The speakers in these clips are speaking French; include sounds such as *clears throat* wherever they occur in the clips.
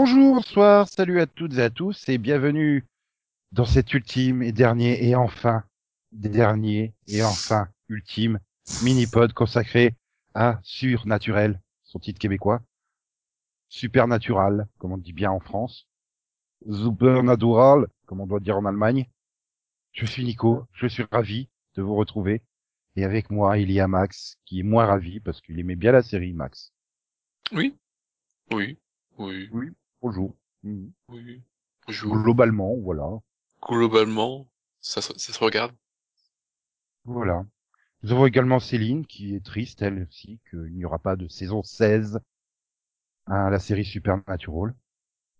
Bonjour, bonsoir, salut à toutes et à tous et bienvenue dans cet ultime et dernier et enfin dernier et enfin ultime mini-pod consacré à Surnaturel, son titre québécois. Supernatural, comme on dit bien en France. Supernatural, comme on doit dire en Allemagne. Je suis Nico, je suis ravi de vous retrouver. Et avec moi, il y a Max, qui est moins ravi parce qu'il aimait bien la série, Max. Oui. Oui. Oui. Oui, bonjour. Mhm. Oui. Bonjour. Globalement, voilà. Globalement, ça, se- ça se regarde. Voilà. Nous avons également Céline, qui est triste, elle aussi, qu'il n'y aura pas de saison 16 à la série Supernatural.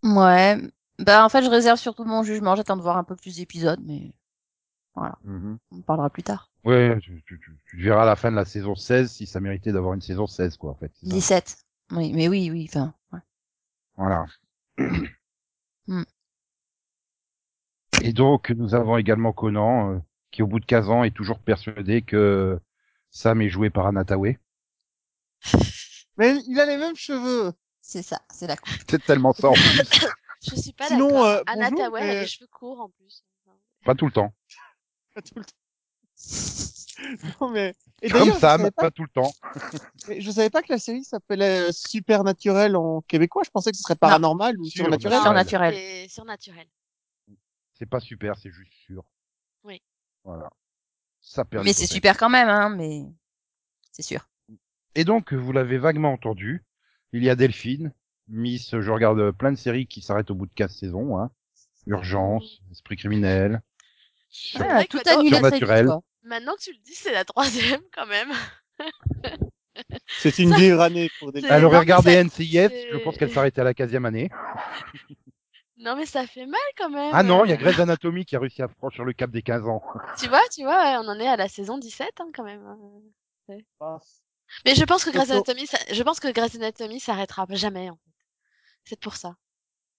Ouais. Bah, en fait, je réserve surtout mon jugement. J'attends de voir un peu plus d'épisodes, mais voilà. Mhm. On en parlera plus tard. Ouais, tu, tu, tu, tu verras à la fin de la saison 16 si ça méritait d'avoir une saison 16, quoi, en fait. c'est ça. 17. Oui, mais oui, oui, enfin. ouais. Voilà. Hmm. Et donc, nous avons également Conan, euh, qui au bout de 15 ans est toujours persuadé que Sam est joué par Anataway. *laughs* Mais il a les mêmes cheveux. C'est ça, c'est la coupe. *laughs* C'est tellement ça en plus. Je suis pas Sinon, d'accord. euh, Tawai a mais- les cheveux courts en plus. Pas tout le temps. *laughs* Pas tout le temps. *laughs* non, mais... Et Comme Sam, pas... pas, tout le temps. *laughs* mais je savais pas que la série s'appelait euh, Supernaturel en québécois. Je pensais que ce serait paranormal ou Surnaturel. surnaturel. Surnaturel. C'est surnaturel. C'est pas super, c'est juste sûr. Oui. Voilà. Ça perd Mais c'est super quand même, hein, mais c'est sûr. Et donc, vous l'avez vaguement entendu, il y a Delphine, Miss, je regarde plein de séries qui s'arrêtent au bout de 15 saisons, hein. Urgence, Esprit criminel, sur- Ah, vrai tout Surnaturel. Maintenant que tu le dis, c'est la troisième quand même. C'est une dure année pour des... Elle aurait regardé ça- NCIS, je pense qu'elle s'arrêtait à la 15e année. Non mais ça fait mal quand même. Ah non, il y a Grey's Anatomy qui a réussi à franchir le cap des 15 ans. Tu vois, tu vois, ouais, on en est à la saison 17 hein, quand même. Ah, Mais je pense que Grey's Anatomy, ça... je pense que Grey's Anatomy s'arrêtera jamais en fait. C'est pour ça.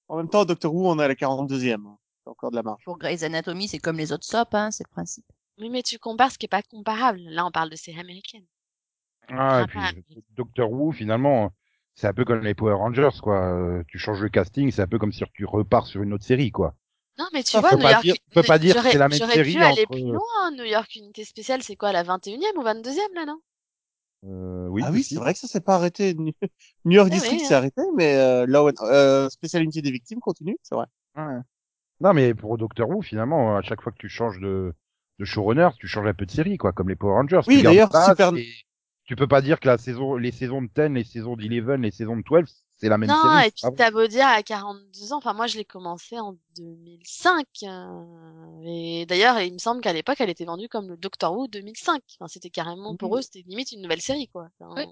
En même temps, Doctor Who, on est à la 42e. hein. C'est encore de la marge. Pour Grey's Anatomy, c'est comme les autres sops, hein, c'est le principe. Oui, mais tu compares ce qui est pas comparable. Là, on parle de séries américaines. Ah, et puis. Doctor Who, finalement, c'est un peu comme les Power Rangers, quoi. Euh, Tu changes le casting, c'est un peu comme si tu repars sur une autre série, quoi. Non, mais tu Ça, vois, New pas York. dire- faut pas dire que j'aurais- c'est la même j'aurais série pu aller entre- plus loin. New York Unité Spéciale, c'est quoi, la 21e ou 22e là, non? Euh, oui, ah oui, c'est vrai que ça s'est pas arrêté. *laughs* New York Eh District oui, s'est hein. arrêté, mais euh, Law euh, spécialité des victimes continue, c'est vrai. Ouais. Non, mais pour Doctor Who, finalement, à chaque fois que tu changes de, de showrunner, tu changes un peu de série, quoi, comme les Power Rangers. Oui, d'ailleurs, Super- Tu peux pas dire que la saison, les saisons de 10, les saisons d'Eleven, les saisons de 12, c'est la même Non, série. et puis Ah t'as beau dire à 42 ans, enfin moi je l'ai commencé en 2005. euh, et d'ailleurs, il me semble qu'à l'époque, elle était vendue comme le Doctor Who 2005. Enfin, c'était carrément pour Oui. eux, c'était limite une nouvelle série quoi. Enfin,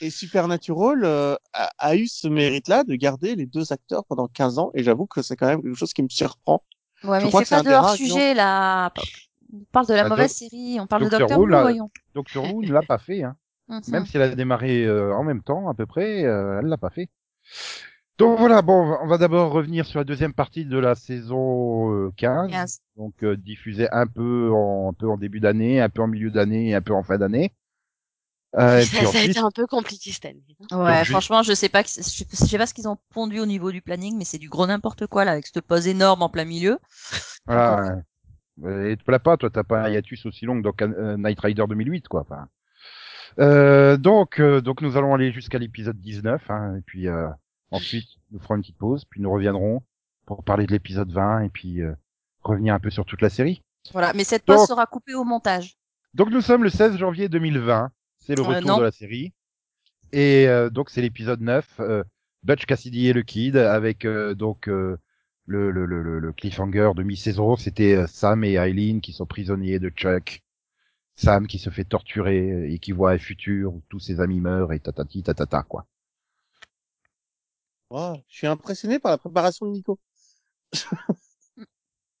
Et Supernatural euh, a, a eu ce mérite-là de garder les deux acteurs pendant 15 ans, et j'avoue que c'est quand même quelque chose qui me surprend. Ouais, Je mais c'est pas de hors sujet, là. On parle de la Bah, mauvaise série, on parle Doctor de Doctor Who, voyons. Doctor Who ne l'a pas fait, hein. *laughs* Mhm. Même si elle a démarré euh, en même temps, à peu près, euh, elle l'a pas fait. Donc voilà, bon, on va d'abord revenir sur la deuxième partie de la saison euh, 15. 15. Donc euh, diffusée un peu en un peu en début d'année, un peu en milieu d'année un peu en fin d'année. *laughs* Euh, ça, a été un peu compliqué cette année. hein. Ouais, Donc, franchement, je sais pas, que- je sais je sais pas ce qu'ils ont pondu au niveau du planning, mais c'est du gros n'importe quoi, là, avec cette pause énorme en plein milieu. voilà. *laughs* Et te plains pas, toi, t'as pas un hiatus aussi long que dans euh, Knight Rider 2008, quoi. Enfin. Euh, donc, euh, donc nous allons aller jusqu'à l'épisode 19, hein, et puis euh, ensuite nous ferons une petite pause, puis nous reviendrons pour parler de l'épisode 20 et puis euh, revenir un peu sur toute la série. Voilà, mais cette pause Donc- sera coupée au montage. Donc nous sommes le 16 janvier 2020, c'est le Euh, retour de la série, et euh, donc c'est l'épisode 9, euh, Butch Cassidy et le Kid, avec euh, donc euh, le, le, le, le- le cliffhanger de mi-saison, c'était euh, Sam et Eileen qui sont prisonniers de Chuck. Sam qui se fait torturer et qui voit un futur où tous ses amis meurent et tatati tatata quoi. Wow, je suis impressionné par la préparation de Nico. *laughs*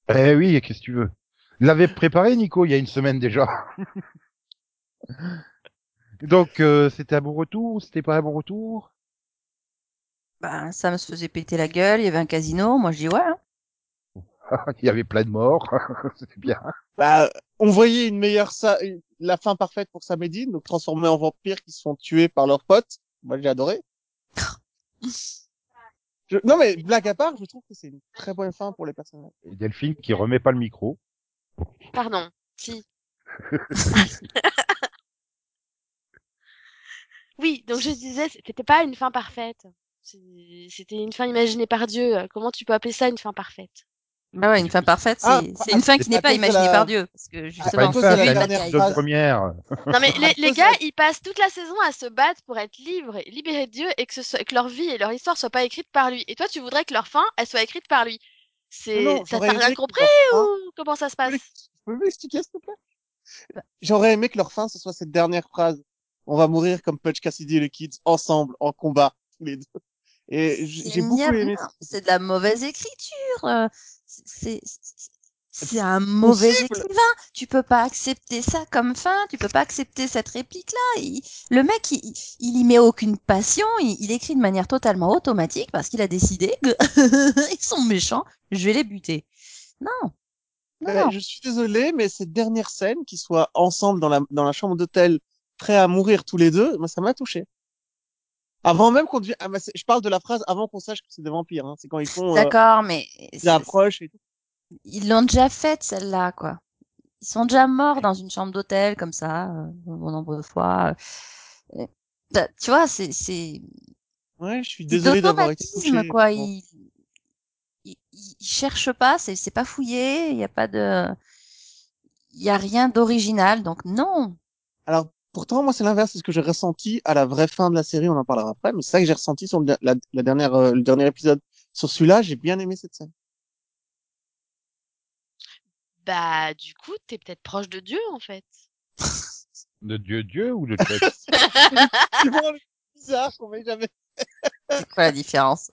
Eh oui, qu'est-ce que tu veux? L'avait préparé Nico il y a une semaine déjà. *laughs* donc euh, c'était un bon retour ou c'était pas un bon retour? Ben, ça me se faisait péter la gueule, il y avait un casino, moi je dis ouais. hein. *laughs* Il y avait plein de morts, *laughs* c'était bien. Bah, on voyait une meilleure sa... la fin parfaite pour Sam et Dean, donc transformés en vampires qui se font tuer par leurs potes. Moi, j'ai adoré. *laughs* Je- Non mais blague à part, je trouve que c'est une très bonne fin pour les personnages. Et Delphine qui remet pas le micro. Pardon. Si. oui, donc je disais, c'était pas une fin parfaite. C'est- C'était une fin imaginée par Dieu. Comment tu peux appeler ça une fin parfaite? Bah ouais, une fin parfaite, c'est Ah, c'est une fin qui n'est pas de imaginée la- par Dieu. Parce que C'est justement, de la c'est la dernière phrase. première. Non mais les, *laughs* les gars, de- ils passent toute la saison à se battre pour être libres, et libérés de Dieu, et que, ce soit, que leur vie et leur histoire soient pas écrites par lui. Et toi, tu voudrais que leur fin, elle soit écrite par lui. C'est, ça j'aurais t'as rien aimé que compris leur fin- ou comment ça se passe? Tu peux m'expliquer s'il te plaît? J'aurais aimé que leur fin ce soit cette dernière phrase. On va mourir comme Punch Cassidy et les Kids ensemble en combat tous les deux. Et j'ai beaucoup aimé. C'est de la mauvaise écriture. euh, C'est c'est- un mauvais Possible. écrivain. Tu peux pas accepter ça comme fin. Tu peux pas accepter cette réplique-là. Le mec, il, il y met aucune passion. Il, il écrit de manière totalement automatique parce qu'il a décidé que *laughs* ils sont méchants. Je vais les buter. Non. Non, Euh, non. je suis désolé, mais cette dernière scène, qu'ils soient ensemble dans la, dans la chambre d'hôtel, prêts à mourir tous les deux, moi, ça m'a touché. Avant même qu'on ah, bah, je parle de la phrase avant qu'on sache que c'est des vampires, hein. C'est quand ils font, euh, D'accord, mais ils approchent et tout. ils l'ont déjà faite celle-là, quoi. Ils sont déjà morts dans une chambre d'hôtel comme ça, euh, bon nombre de fois. Euh, bah, tu vois, c'est c'est Ouais, je suis désolé d'avoir été touché. quoi. Bon. Ils, ils, ils cherchent pas, c'est c'est pas fouillé, il y a pas de, il y a rien d'original, donc non. Alors, pourtant, moi, c'est l'inverse, c'est ce que j'ai ressenti à la vraie fin de la série, on en parlera après, mais c'est ça que j'ai ressenti sur le, la, la dernière, euh, le dernier épisode. Sur celui-là, j'ai bien aimé cette scène. Bah, du coup, t'es peut-être proche de Dieu, en fait. De Dieu Dieu ou de Chuck *laughs* C'est bizarre qu'on m'ait jamais. C'est quoi la différence?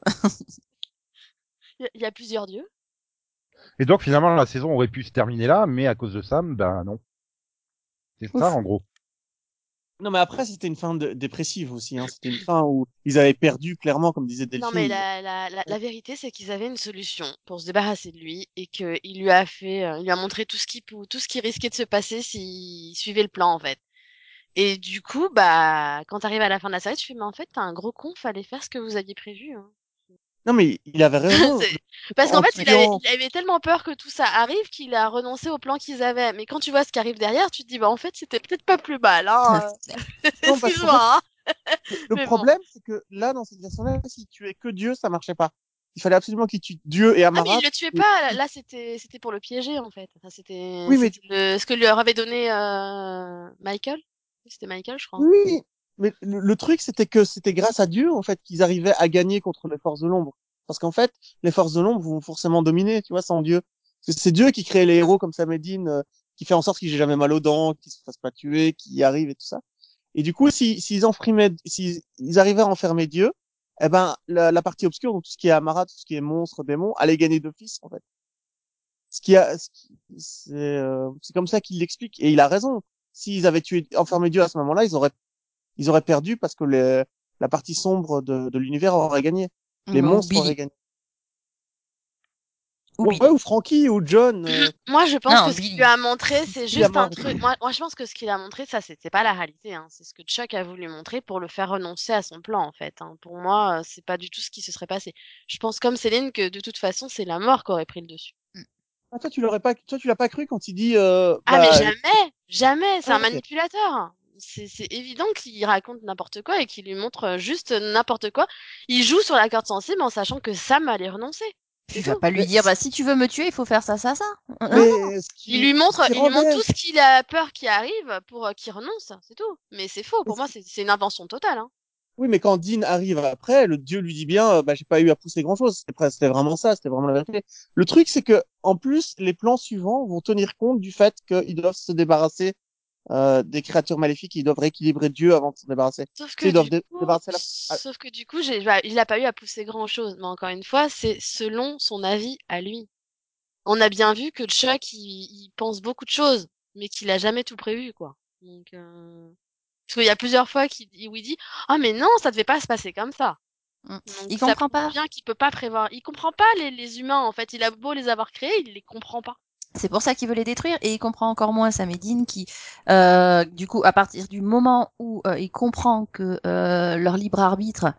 Il y y a plusieurs dieux. Et donc finalement la saison aurait pu se terminer là, mais à cause de Sam, ben non. C'est ça en gros. Non, mais après, c'était une fin de- dépressive aussi, hein. C'était une *laughs* fin où ils avaient perdu, clairement, comme disait Delphine. Non, mais la, la, la, la vérité, c'est qu'ils avaient une solution pour se débarrasser de lui et qu'il lui a fait, euh, il lui a montré tout ce qui, tout ce qui risquait de se passer s'il suivait le plan, en fait. Et du coup, bah, quand t'arrives à la fin de la série, tu fais, mais en fait, t'es un gros con, fallait faire ce que vous aviez prévu. Hein. Non, mais il avait *laughs* raison. Parce qu'en En fait, il avait, tuant- il avait tellement peur que tout ça arrive qu'il a renoncé au plan qu'ils avaient. Mais quand tu vois ce qui arrive derrière, tu te dis, bah, en fait, c'était peut-être pas plus mal, hein. *laughs* Non, qu'en Excuse-moi, hein. *laughs* Le Mais bon. problème, c'est que là, dans cette version-là, si tu es que Dieu, ça marchait pas. Il fallait absolument qu'il tue Dieu et Ah, mais Amara. il le tuait pas. Là, c'était, c'était pour le piéger, en fait. Enfin, c'était, Oui, mais c'était le- ce que lui avait donné, euh, Michael. C'était Michael, je crois. Oui, mais le, le truc, c'était que c'était grâce à Dieu, en fait, qu'ils arrivaient à gagner contre les forces de l'ombre. Parce qu'en fait, les forces de l'ombre vont forcément dominer, tu vois, sans Dieu. C'est Dieu qui crée les héros comme Samedine, euh, qui fait en sorte qu'ils aient jamais mal aux dents, qu'ils se fassent pas tuer, qu'ils y arrivent et tout ça. Et du coup, si- s'ils enfermaient, s'ils ils arrivaient à enfermer Dieu, eh ben, la, la partie obscure, donc tout ce qui est Amara, tout ce qui est monstre, démon, allait gagner d'office, en fait. Ce qui a, ce c'est, euh, c'est comme ça qu'il l'explique. Et il a raison. S'ils avaient tué, enfermé Dieu à ce moment-là, ils auraient, ils auraient perdu parce que les, la partie sombre de, de l'univers aurait gagné. Les Ou monstres auraient gagné. Ou Ouais, ou Frankie, ou John. euh, Moi, je pense Non, que ce qu'il lui a montré, c'est juste un truc. Moi, moi, je pense que ce qu'il a montré, ça, c'était pas la réalité. Hein. C'est ce que Chuck a voulu montrer pour le faire renoncer à son plan, en fait. Hein. Pour moi, euh, c'est pas du tout ce qui se serait passé. Je pense comme Céline que de toute façon, c'est la mort qui aurait pris le dessus. Ah, toi, tu l'aurais pas, toi, tu l'as pas cru quand il dit, euh, Ah, bah, mais jamais, jamais. C'est Ah, un ok. manipulateur. C'est c'est évident qu'il raconte n'importe quoi et qu'il lui montre euh, juste n'importe quoi. Il joue sur la corde sensible en sachant que Sam allait renoncer. Tu vas pas lui dire, bah, si tu veux me tuer, il faut faire ça, ça, ça. mais ce qui- Il lui montre, il lui montre tout ce qu'il a peur qui arrive pour euh, qu'il renonce, c'est tout. Mais c'est faux. Pour moi, c'est une invention totale. Hein. Oui, mais quand Dean arrive après, le dieu lui dit bien, euh, bah, j'ai pas eu à pousser grand chose. C'était vraiment ça, c'était vraiment la vérité. Le truc, c'est que, en plus, les plans suivants vont tenir compte du fait qu'ils doivent se débarrasser, euh, des créatures maléfiques, ils doivent rééquilibrer Dieu avant de se débarrasser. Sauf Ils que, doivent du dé- coup, débarrasser la- sauf que du coup, j'ai, bah, il a pas eu à pousser grand chose. Mais encore une fois, c'est selon son avis à lui. On a bien vu que Chuck, il, il pense beaucoup de choses, mais qu'il a jamais tout prévu, quoi. Donc, euh... parce qu'il y a plusieurs fois qu'il où il dit, ah mais non, ça devait pas se passer comme ça. Mm. Donc, Il ça comprend pas. Bien qu'il peut pas prévoir. Il comprend pas les, les humains en fait. Il a beau les avoir créés, il les comprend pas. C'est pour ça qu'il veut les détruire et il comprend encore moins Samedine qui, euh, du coup, à partir du moment où euh, il comprend que euh, leur libre arbitre,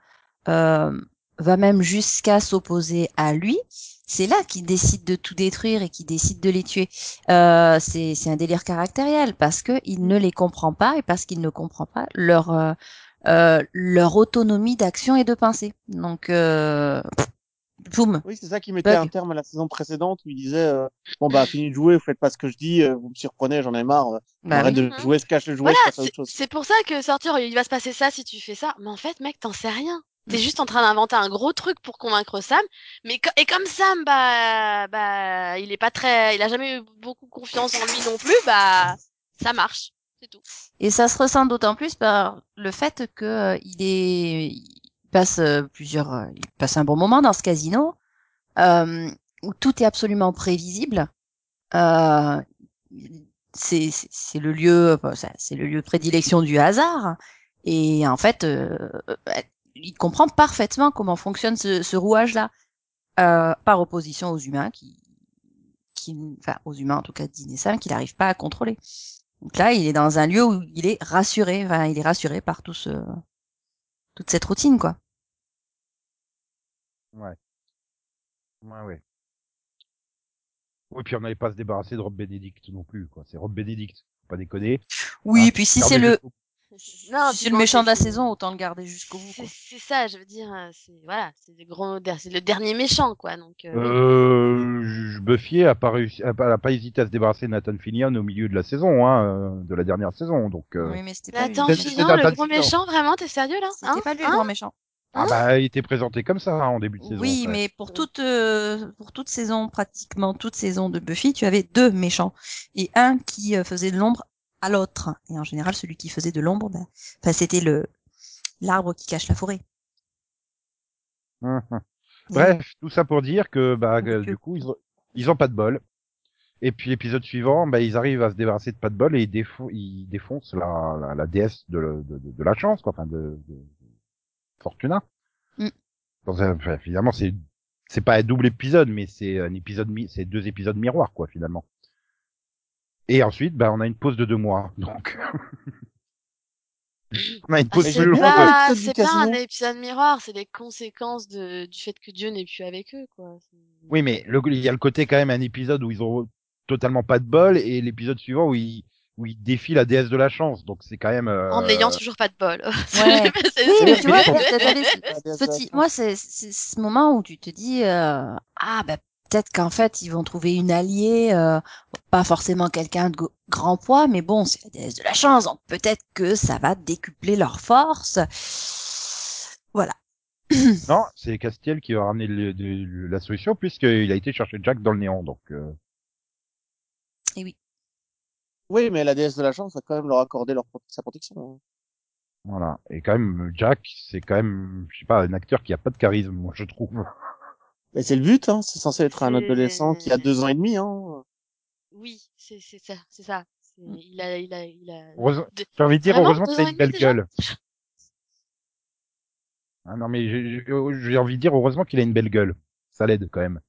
euh, va même jusqu'à s'opposer à lui, c'est là qu'il décide de tout détruire et qu'il décide de les tuer. Euh, c'est un délire caractériel parce que il ne les comprend pas et parce qu'il ne comprend pas leur leur autonomie d'action et de pensée. Donc Oui, c'est ça qui mettait Bug. un terme à la saison précédente où il disait euh, bon bah fini de jouer, vous faites pas ce que je dis, euh, vous me surprenez, j'en ai marre, euh, Bah arrête oui. de Mhm. jouer, se cache le jouet, Voilà, je passe à c'est autre chose. c'est pour ça que sortir, il va se passer ça si tu fais ça. Mais en fait, mec, t'en sais rien. T'es juste en train d'inventer un gros truc pour convaincre Sam. Mais co- et comme Sam, bah, bah, il est pas très, il a jamais eu beaucoup confiance en lui non plus, bah, ça marche. C'est tout. Et ça se ressent d'autant plus par le fait que euh, il est, passe euh, plusieurs, euh, il passe un bon moment dans ce casino euh, où tout est absolument prévisible. C'est le lieu, c'est le lieu de prédilection du hasard. Et en fait, il comprend parfaitement comment fonctionne ce, rouage-là, par opposition aux humains qui, qui, enfin aux humains en tout cas d'Inesam, qu'il n'arrive pas à contrôler. Donc là, il est dans un lieu où il est rassuré, enfin, il est rassuré par toute cette routine, quoi. Ouais. Ouais, ouais. Oui, puis on n'allait pas se débarrasser de Rob Benedict non plus, quoi. C'est Rob Benedict, faut pas déconner. Oui, Ah, puis si gardez c'est le, Non, si puis c'est le bon, méchant de la c'est- saison, autant le garder jusqu'au bout, C'est quoi. c'est ça, je veux dire, euh, c'est voilà, c'est le gros, c'est le dernier méchant, quoi. Donc, euh. Euh, je- Buffy a pas réussi, a pas, a pas hésité à se débarrasser de Nathan Fillion au milieu de la saison, hein, euh, de la dernière saison, donc. euh, Oui, mais c'était pas lui. Nathan C'est- c'est Fillion, Nathan le Fillion. méchant, vraiment, t'es sérieux là C'était hein pas lui le Hein grand méchant. Ah bah, il était présenté comme ça hein, en début de saison. Oui, en fait. mais pour toute, euh, pour toute saison, pratiquement toute saison de Buffy, tu avais deux méchants. Et un qui euh, faisait de l'ombre à l'autre. Et en général, celui qui faisait de l'ombre, ben, enfin, c'était le, l'arbre qui cache la forêt. Hum, hum. Bref, tout ça pour dire que bah que, du coup ils ont, ils ont pas de bol. Et puis l'épisode suivant, bah ils arrivent à se débarrasser de pas de bol et ils, défo- ils défoncent la, la, la déesse de, de, de, de la chance, quoi, enfin de, de Fortuna. Mm. Dans un, enfin, finalement c'est c'est pas un double épisode, mais c'est un épisode mi- c'est deux épisodes miroirs quoi finalement. Et ensuite, bah on a une pause de deux mois, donc *laughs* on a une Ah, pause de mois. pas, l'épisode du c'est pas un épisode miroir, c'est les conséquences de, du fait que Dieu n'est plus avec eux, quoi. Oui, mais le, il y a le côté quand même un épisode où ils ont totalement pas de bol et l'épisode suivant où ils, où ils défient la déesse de la chance. Donc c'est quand même. euh, En n'ayant toujours pas de bol. *laughs* Ouais. Oui, mais tu vois, moi, c'est c'est ce moment où tu te dis, euh, ah, bah, peut-être qu'en fait, ils vont trouver une alliée, euh, pas forcément quelqu'un de grand poids, mais bon, c'est la déesse de la chance, donc peut-être que ça va décupler leur force. Voilà. *clears throat* Non, c'est Castiel qui va ramener le- de- la solution puisqu'il a été chercher Jack dans le néant. Donc euh, Et oui. Oui, mais la déesse de la chance va quand même leur accorder leur, sa protection. hein. voilà. Et quand même, Jack, c'est quand même, je sais pas, un acteur qui a pas de charisme, moi je trouve. Mais c'est le but, hein. C'est censé être un C'est- adolescent qui a deux ans et demi, hein. Oui, c'est c'est ça, c'est ça. C'est- Il a, il a, il a. Heureusement- de- J'ai envie de dire Vraiment, heureusement deux qu'il a ans et une belle gueule. Ah non mais j'ai j'ai- j'ai envie de dire heureusement qu'il a une belle gueule. Ça l'aide quand même.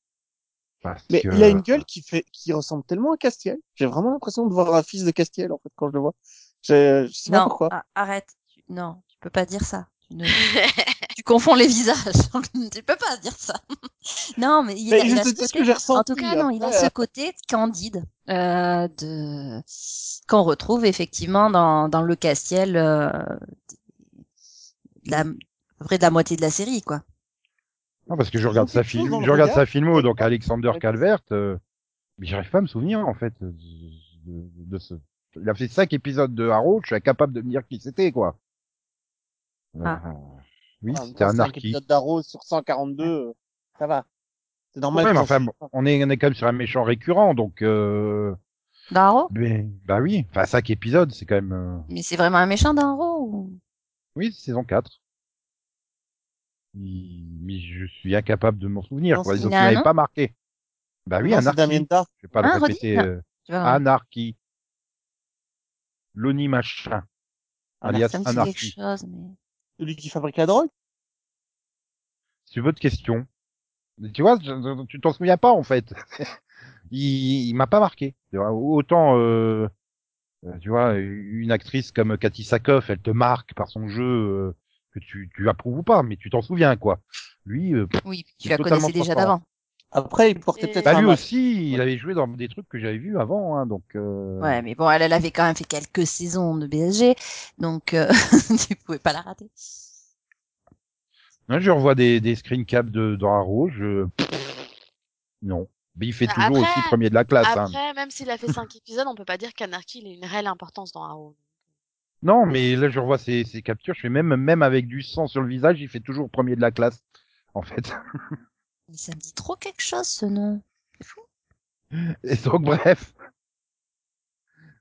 Parce Mais que- il a une gueule qui fait, qui ressemble tellement à Castiel. J'ai vraiment l'impression de voir un fils de Castiel, en fait, quand je le vois. Je, je sais pas Non, pourquoi. arrête. Non, tu peux pas dire ça. Tu, ne... *laughs* tu confonds les visages. *laughs* tu peux pas dire ça. *laughs* non, mais il, Mais a, il a ce côté. que j'ai ressenti. En tout cas, non, il a ce côté candide euh, de qu'on retrouve effectivement dans, dans le Castiel euh, de la, à peu près de la moitié de la série, quoi. Non, parce que je regarde sa film, je regarde regard sa filmo, donc Alexander. Calvert, euh, mais j'arrive pas à me souvenir, en fait, de, de, de ce, il a fait cinq épisodes de Arrow, je suis incapable de me dire qui c'était, quoi. Ah. Euh, oui, ah, c'était un cinq narqui. épisodes d'Arrow sur 142, euh, ça va. C'est normal. Ouais, mais enfin, on est, on est quand même sur un méchant récurrent, donc, euh, mais, bah oui, enfin, cinq épisodes, c'est quand même, euh, Mais c'est vraiment un méchant dans ou... oui, c'est saison 4. Mais je suis incapable de m'en souvenir, Non, quoi. c'est- Donc, il il a un n'avait nom pas marqué. Bah oui, Non. Dark. Je vais pas le Ah, redis, répéter, non. euh, anarchie. Loni machin. alias ça me anarchie. chose, mais... Celui qui fabrique la drogue? C'est votre question. Mais Tu vois, je- tu t'en souviens pas en fait. *laughs* il il m'a pas marqué. Autant, euh, euh, tu vois, une actrice comme Cathy Sakoff, elle te marque par son jeu, euh, que tu, tu approuves ou pas, mais tu t'en souviens, quoi. Lui, euh, Oui, tu C'est la connaissais déjà transparent. d'avant. Après, il portait peut-être bah, lui aussi, il avait joué dans des trucs que j'avais vus avant, hein, donc. Euh... Ouais, mais bon, elle, elle avait quand même fait quelques saisons de BSG, donc euh, *laughs* tu pouvais pas la rater. Moi, je revois des, des screen caps de dans Arrow, je non. Mais il fait toujours après- aussi premier de la classe. hein. Après, même s'il a fait cinq épisodes, on peut pas dire qu'Anarchy il a une réelle importance dans Arrow. Non, mais là je revois ses, ses captures, je fais même même avec du sang sur le visage, il fait toujours premier de la classe. En fait. *laughs* Mais ça me dit trop quelque chose, ce nom. C'est fou. *laughs* Et donc bref.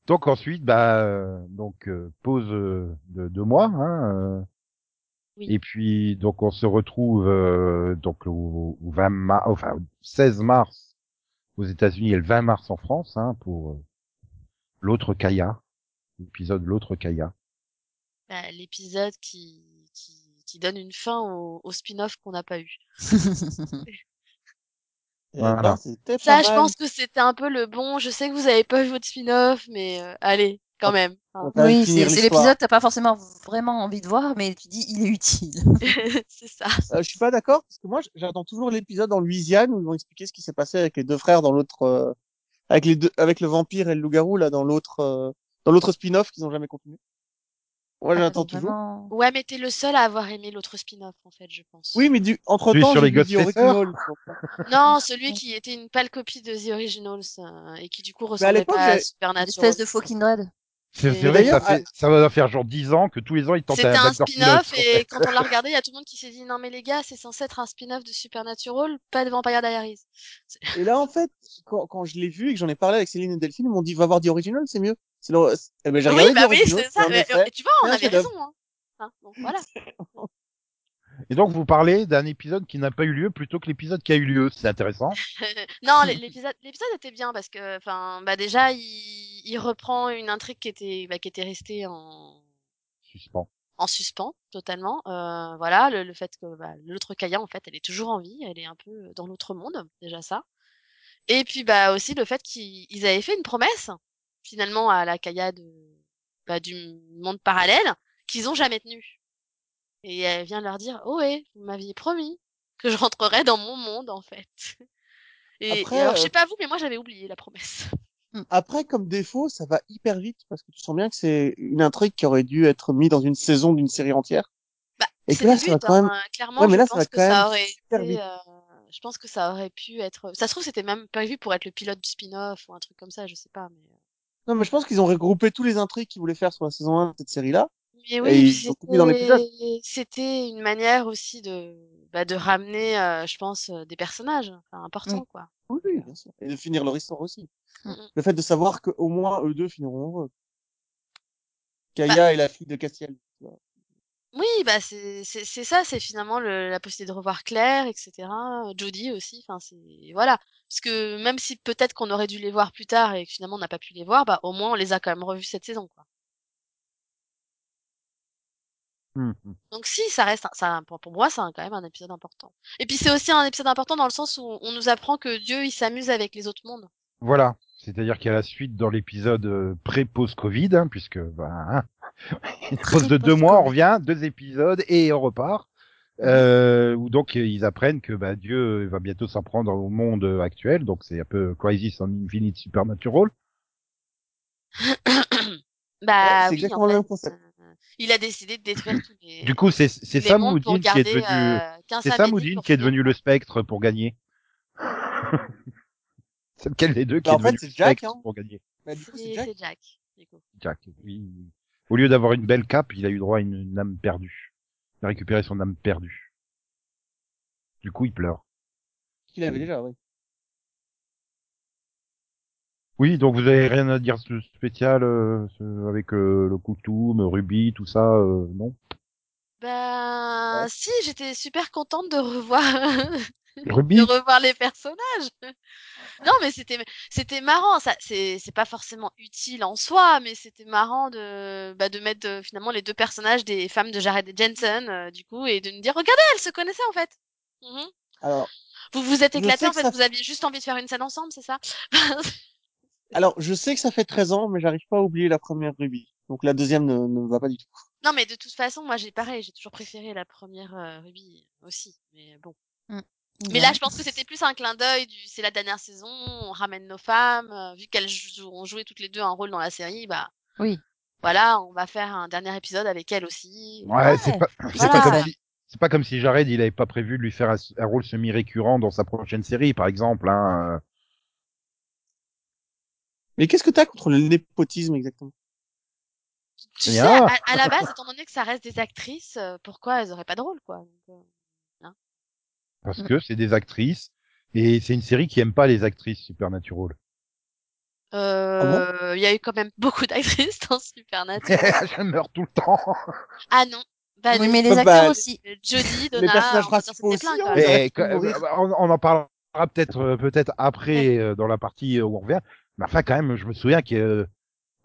Donc ensuite, bah euh, donc euh, pause euh, de deux mois. Hein, euh, Oui. Et puis donc on se retrouve euh, donc au, au 20 mars, enfin au 16 mars aux États-Unis et le 20 mars en France hein, pour euh, l'autre Kaya, l'épisode l'autre Kaya. Bah, L'épisode qui, qui, qui donne une fin au, au spin-off qu'on n'a pas eu. *laughs* Et Voilà. là, c'était Ça, je pense que c'était un peu le bon. Je sais que vous avez pas vu votre spin-off, mais euh, allez, quand même. On hein. oui, c'est l'épisode que t'as pas forcément vraiment envie de voir, mais tu dis il est utile. *laughs* c'est ça. Euh, je suis pas d'accord parce que moi, j'attends toujours l'épisode en Louisiane où ils vont expliquer ce qui s'est passé avec les deux frères dans l'autre, euh, avec les deux, avec le vampire et le loup-garou là dans l'autre, euh, dans l'autre spin-off qu'ils ont jamais continué. Moi, j'attends Ah, toujours. vraiment. Ouais, mais t'es le seul à avoir aimé l'autre spin-off, en fait, je pense. Oui, mais du, entre Celui temps, sur j'ai les vu The Ghostfacers Original. *laughs* Non, celui qui était une pâle copie de The Originals euh, et qui du coup ressemblait l'époque, pas à j'ai- Une Supernatural. espèce de faux Kindred. C'est vrai ça fait ça va faire genre 10 ans que tous les ans ils tentaient C'était un spin-off et quand on l'a *laughs* regardé, il y a tout le monde qui s'est dit non mais les gars, c'est censé être un spin-off de Supernatural, pas de Vampire Diaries. Et là, en fait, quand, quand je l'ai vu et que j'en ai parlé avec Céline et Delphine, ils m'ont dit, va voir The Original, c'est mieux. C'est le... Eh ben, j'ai regardé Oui, bah oui, c'est ça. Mais, euh, tu vois, on avait raison. Hein. Hein, donc voilà. *laughs* Et donc vous parlez d'un épisode qui n'a pas eu lieu plutôt que l'épisode qui a eu lieu. C'est intéressant. *laughs* non, l'é- l'épisode, l'épisode était bien parce que, enfin, bah déjà, il, il reprend une intrigue qui était, bah, qui était restée en, Suspens. en suspens totalement. Euh, voilà, le, le fait que bah, l'autre Kaya, en fait, elle est toujours en vie, elle est un peu dans l'autre monde, déjà ça. Et puis bah aussi le fait qu'ils ils avaient fait une promesse finalement à la Kaya de bah, du monde parallèle qu'ils ont jamais tenu. Et elle vient leur dire oh ouais, vous m'aviez promis que je rentrerais dans mon monde en fait. Et, Après, et alors euh, je sais pas vous, mais moi j'avais oublié la promesse. Après, comme défaut, ça va hyper vite parce que tu sens bien que c'est une intrigue qui aurait dû être mise dans une saison d'une série entière. Bah, Et que là, ça va quand même- hein. Clairement, Ouais, mais je là, ça pense va que quand même ça aurait super été. vite. euh, Je pense que ça aurait pu être. Ça se trouve, c'était même prévu pour être le pilote du spin-off ou un truc comme ça, je sais pas. Mais, euh. Non, mais je pense qu'ils ont regroupé tous les intrigues qu'ils voulaient faire sur la saison 1 de cette série-là. mais oui, c'était une manière aussi de bah, de ramener, euh, je pense, euh, des personnages enfin, importants, Oui. quoi. Oui, oui, bien sûr. Et de finir leur histoire aussi. Mm. Le fait de savoir qu'au moins eux deux finiront heureux. Kaya Bah. et la fille de Castiel. Oui, bah c'est c'est c'est ça, c'est finalement le, la possibilité de revoir Claire, etc. Jodie aussi, enfin c'est voilà. Parce que même si peut-être qu'on aurait dû les voir plus tard et que finalement on n'a pas pu les voir, bah au moins on les a quand même revus cette saison, quoi. Hum, Donc si, ça reste, un- ça, pour, pour moi, c'est un- quand même un épisode important. Et puis c'est aussi un épisode important dans le sens où on nous apprend que Dieu, il s'amuse avec les autres mondes. Voilà. C'est-à-dire qu'il y a la suite dans l'épisode pré-pause Covid, hein, puisque bah, hein, *laughs* une pause de deux mois, on revient, deux épisodes et on repart. Euh, où donc euh, ils apprennent que bah, Dieu va bientôt s'en prendre au monde euh, actuel, donc c'est un peu Crisis on Infinite Supernatural. *coughs* Bah c'est oui, le même concept. euh, il a décidé de détruire tous les, Du coup, c'est c'est Sam Moudine qui est devenu euh, c'est Sam qui est devenu le spectre pour gagner. *laughs* c'est lequel des deux qui Bah, est en fait, devenu le Jack, spectre hein. pour gagner? Bah, du coup, c'est Jack. c'est Jack. du coup. Jack, oui. Au lieu d'avoir une belle cape, il a eu droit à une, une âme perdue. Il a récupéré son âme perdue. Du coup, il pleure. Qu'il avait déjà, oui. Oui, donc vous avez rien à dire de spécial euh, ce- avec euh, le Koutoum, Ruby, tout ça, euh, non? Ben Ouais. si, j'étais super contente de revoir Ruby *laughs* de revoir les personnages. Non, mais c'était c'était marrant. Ça, c'est c'est pas forcément utile en soi, mais c'était marrant de bah, de mettre euh, finalement les deux personnages des femmes de Jared et Jensen euh, du coup et de nous dire regardez, elles se connaissaient en fait. Alors, Vous vous êtes éclatés sais en que fait. ça Vous aviez juste envie de faire une scène ensemble, c'est ça? *laughs* Alors, je sais que ça fait 13 ans, mais j'arrive pas à oublier la première Ruby. Donc la deuxième ne, ne va pas du tout. Non, mais de toute façon, moi, j'ai pareil, j'ai toujours préféré la première euh, Ruby aussi. Mais bon. Mais là, je pense que c'était plus un clin d'œil du c'est la dernière saison, on ramène nos femmes, euh, vu qu'elles jou- ont joué toutes les deux un rôle dans la série, bah Oui. voilà, on va faire un dernier épisode avec elles aussi. Ouais, c'est pas, c'est voilà. pas comme si, c'est pas comme si Jared, il avait pas prévu de lui faire un, un rôle semi-récurrent dans sa prochaine série, par exemple, hein. Mais qu'est-ce que t'as contre le népotisme exactement? Tu sais, ah. à, à la base, étant donné que ça reste des actrices, euh, pourquoi elles auraient pas de rôle, quoi? Donc, euh, Parce Mm. que c'est des actrices, et c'est une série qui aime pas les actrices Supernatural. Euh, il y a eu quand même beaucoup d'actrices dans Supernatural. *laughs* Je meurs tout le temps. ah non. Bah Oui, mais les acteurs bah, aussi. Jodie, Les Donna, personnages on va dire principaux c'était plein, aussi, hein. Et, on, on en parlera peut-être euh, peut-être après euh, dans la partie où on revient. Mais enfin, quand même, je me souviens que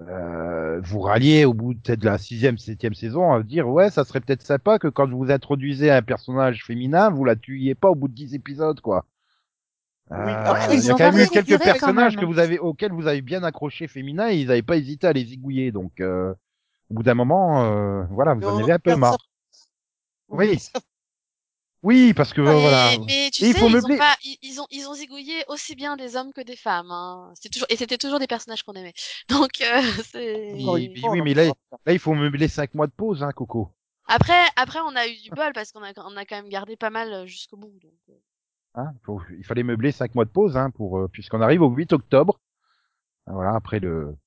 euh, vous ralliez au bout peut-être de la sixième, septième saison à dire ouais, ça serait peut-être sympa que quand vous introduisez un personnage féminin, vous la tuiez pas au bout de dix épisodes, quoi. Euh, après, il y a quand même eu quelques personnages que vous avez auxquels vous avez bien accroché féminin et ils n'avaient pas hésité à les zigouiller. Donc, euh, au bout d'un moment, euh, voilà, vous en avez un peu marre. Oui. *laughs* Oui, parce que Mais, voilà. mais tu Et il sais, faut ils meubler. ont pas, ils, ils ont, ils ont zigouillé aussi bien des hommes que des femmes. Hein. C'est toujours, et c'était toujours des personnages qu'on aimait. *laughs* Donc, euh, c'est. Oui, oui, en mais là. Là, il faut meubler cinq mois de pause, hein, Coco. Après, après, on a eu du bol parce qu'on a, on a quand même gardé pas mal euh, jusqu'au bout. Donc, euh. Hein, faut- il fallait meubler cinq mois de pause, hein, pour euh, puisqu'on arrive au 8 octobre. Ah, Voilà, après le.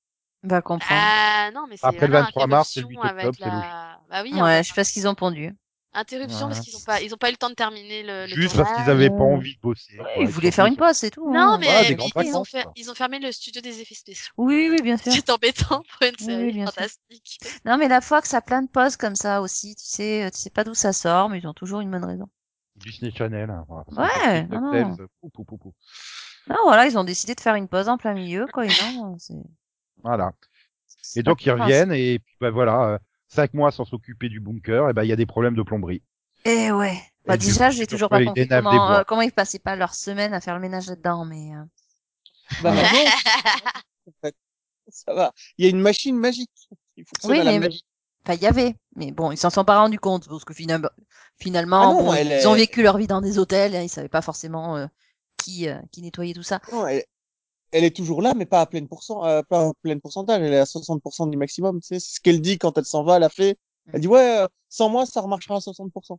Va comprendre. Ah non, mais c'est Après le voilà, 23 mars, c'est le interruption 8 avec octobre, la. Bah oui, ouais, inter- je sais pas ce qu'ils ont pondu. Interruption parce qu'ils ont pas, ils ont pas eu le temps de terminer le. le Juste parce qu'ils avaient pas envie de bosser. Ils voulaient faire une pause, c'est tout. Non, hein. mais Voilà, ils, ils ont ils fermé le studio des effets spéciaux. Oui, oui, bien *laughs* sûr. C'est embêtant pour une série oui, sûr. fantastique. Non, mais la Fox a plein de pauses comme ça aussi. Tu sais, tu sais pas d'où ça sort, mais ils ont toujours une bonne raison. Disney Channel. Hein, voilà, que Ouais, non, pou, pou, pou, pou. Non, voilà, ils ont décidé de faire une pause en plein milieu, quoi. Et non, c'est. Voilà. Et donc ils reviennent et puis ben voilà, euh, cinq mois sans s'occuper du bunker, et ben il y a des problèmes de plomberie. Eh ouais. Bah, Et déjà, j'ai toujours pas compris comment, euh, comment ils passaient pas leur semaine à faire le ménage là-dedans, mais. euh, Bah, fait, ça va. Il y a une machine magique. Il Oui, mais-. Enfin, il y avait. Mais bon, ils s'en sont pas rendus compte, parce que finalement, finalement, Ah non, bon, elle ils est- ont vécu leur vie dans des hôtels, hein, ils savaient pas forcément euh, qui, euh, qui nettoyait tout ça. Non, elle, elle est toujours là, mais pas à pleine pourcent, euh, pas à pleine pourcentage. Elle est à 60% du maximum. Tu sais, c'est ce qu'elle dit quand elle s'en va. Elle a fait. Elle dit ouais, euh, sans moi, ça remarchera à 60%.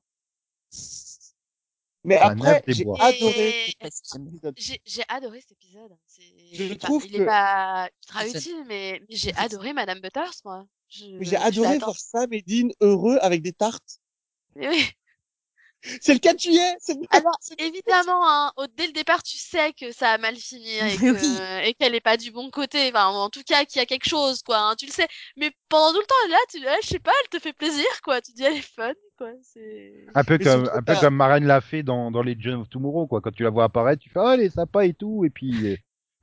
Mais après, j'ai adoré. Et- cet épisode. J'ai j'ai adoré cet épisode. C'est- Je est pas- trouve il est que- pas ultra utile, mais, mais j'ai adoré Madame Butters, moi. J'ai je adoré voir Sam et Dean heureux avec des tartes. Mais oui. C'est le 4 juillet. C'est le- Alors, c'est le- évidemment, hein, au, dès le départ, tu sais que ça a mal fini et Mais que oui. et qu'elle est pas du bon côté. Enfin, en tout cas, qu'il y a quelque chose, quoi. hein, tu le sais. Mais pendant tout le temps, là, tu, je sais pas, elle te fait plaisir, quoi. Tu dis, elle est fun, quoi. C'est. Un peu Mais comme un peu comme Marraine l'a fait dans dans les Legends of Tomorrow quoi. Quand tu la vois apparaître, tu fais ah elle est sympa et tout et puis euh,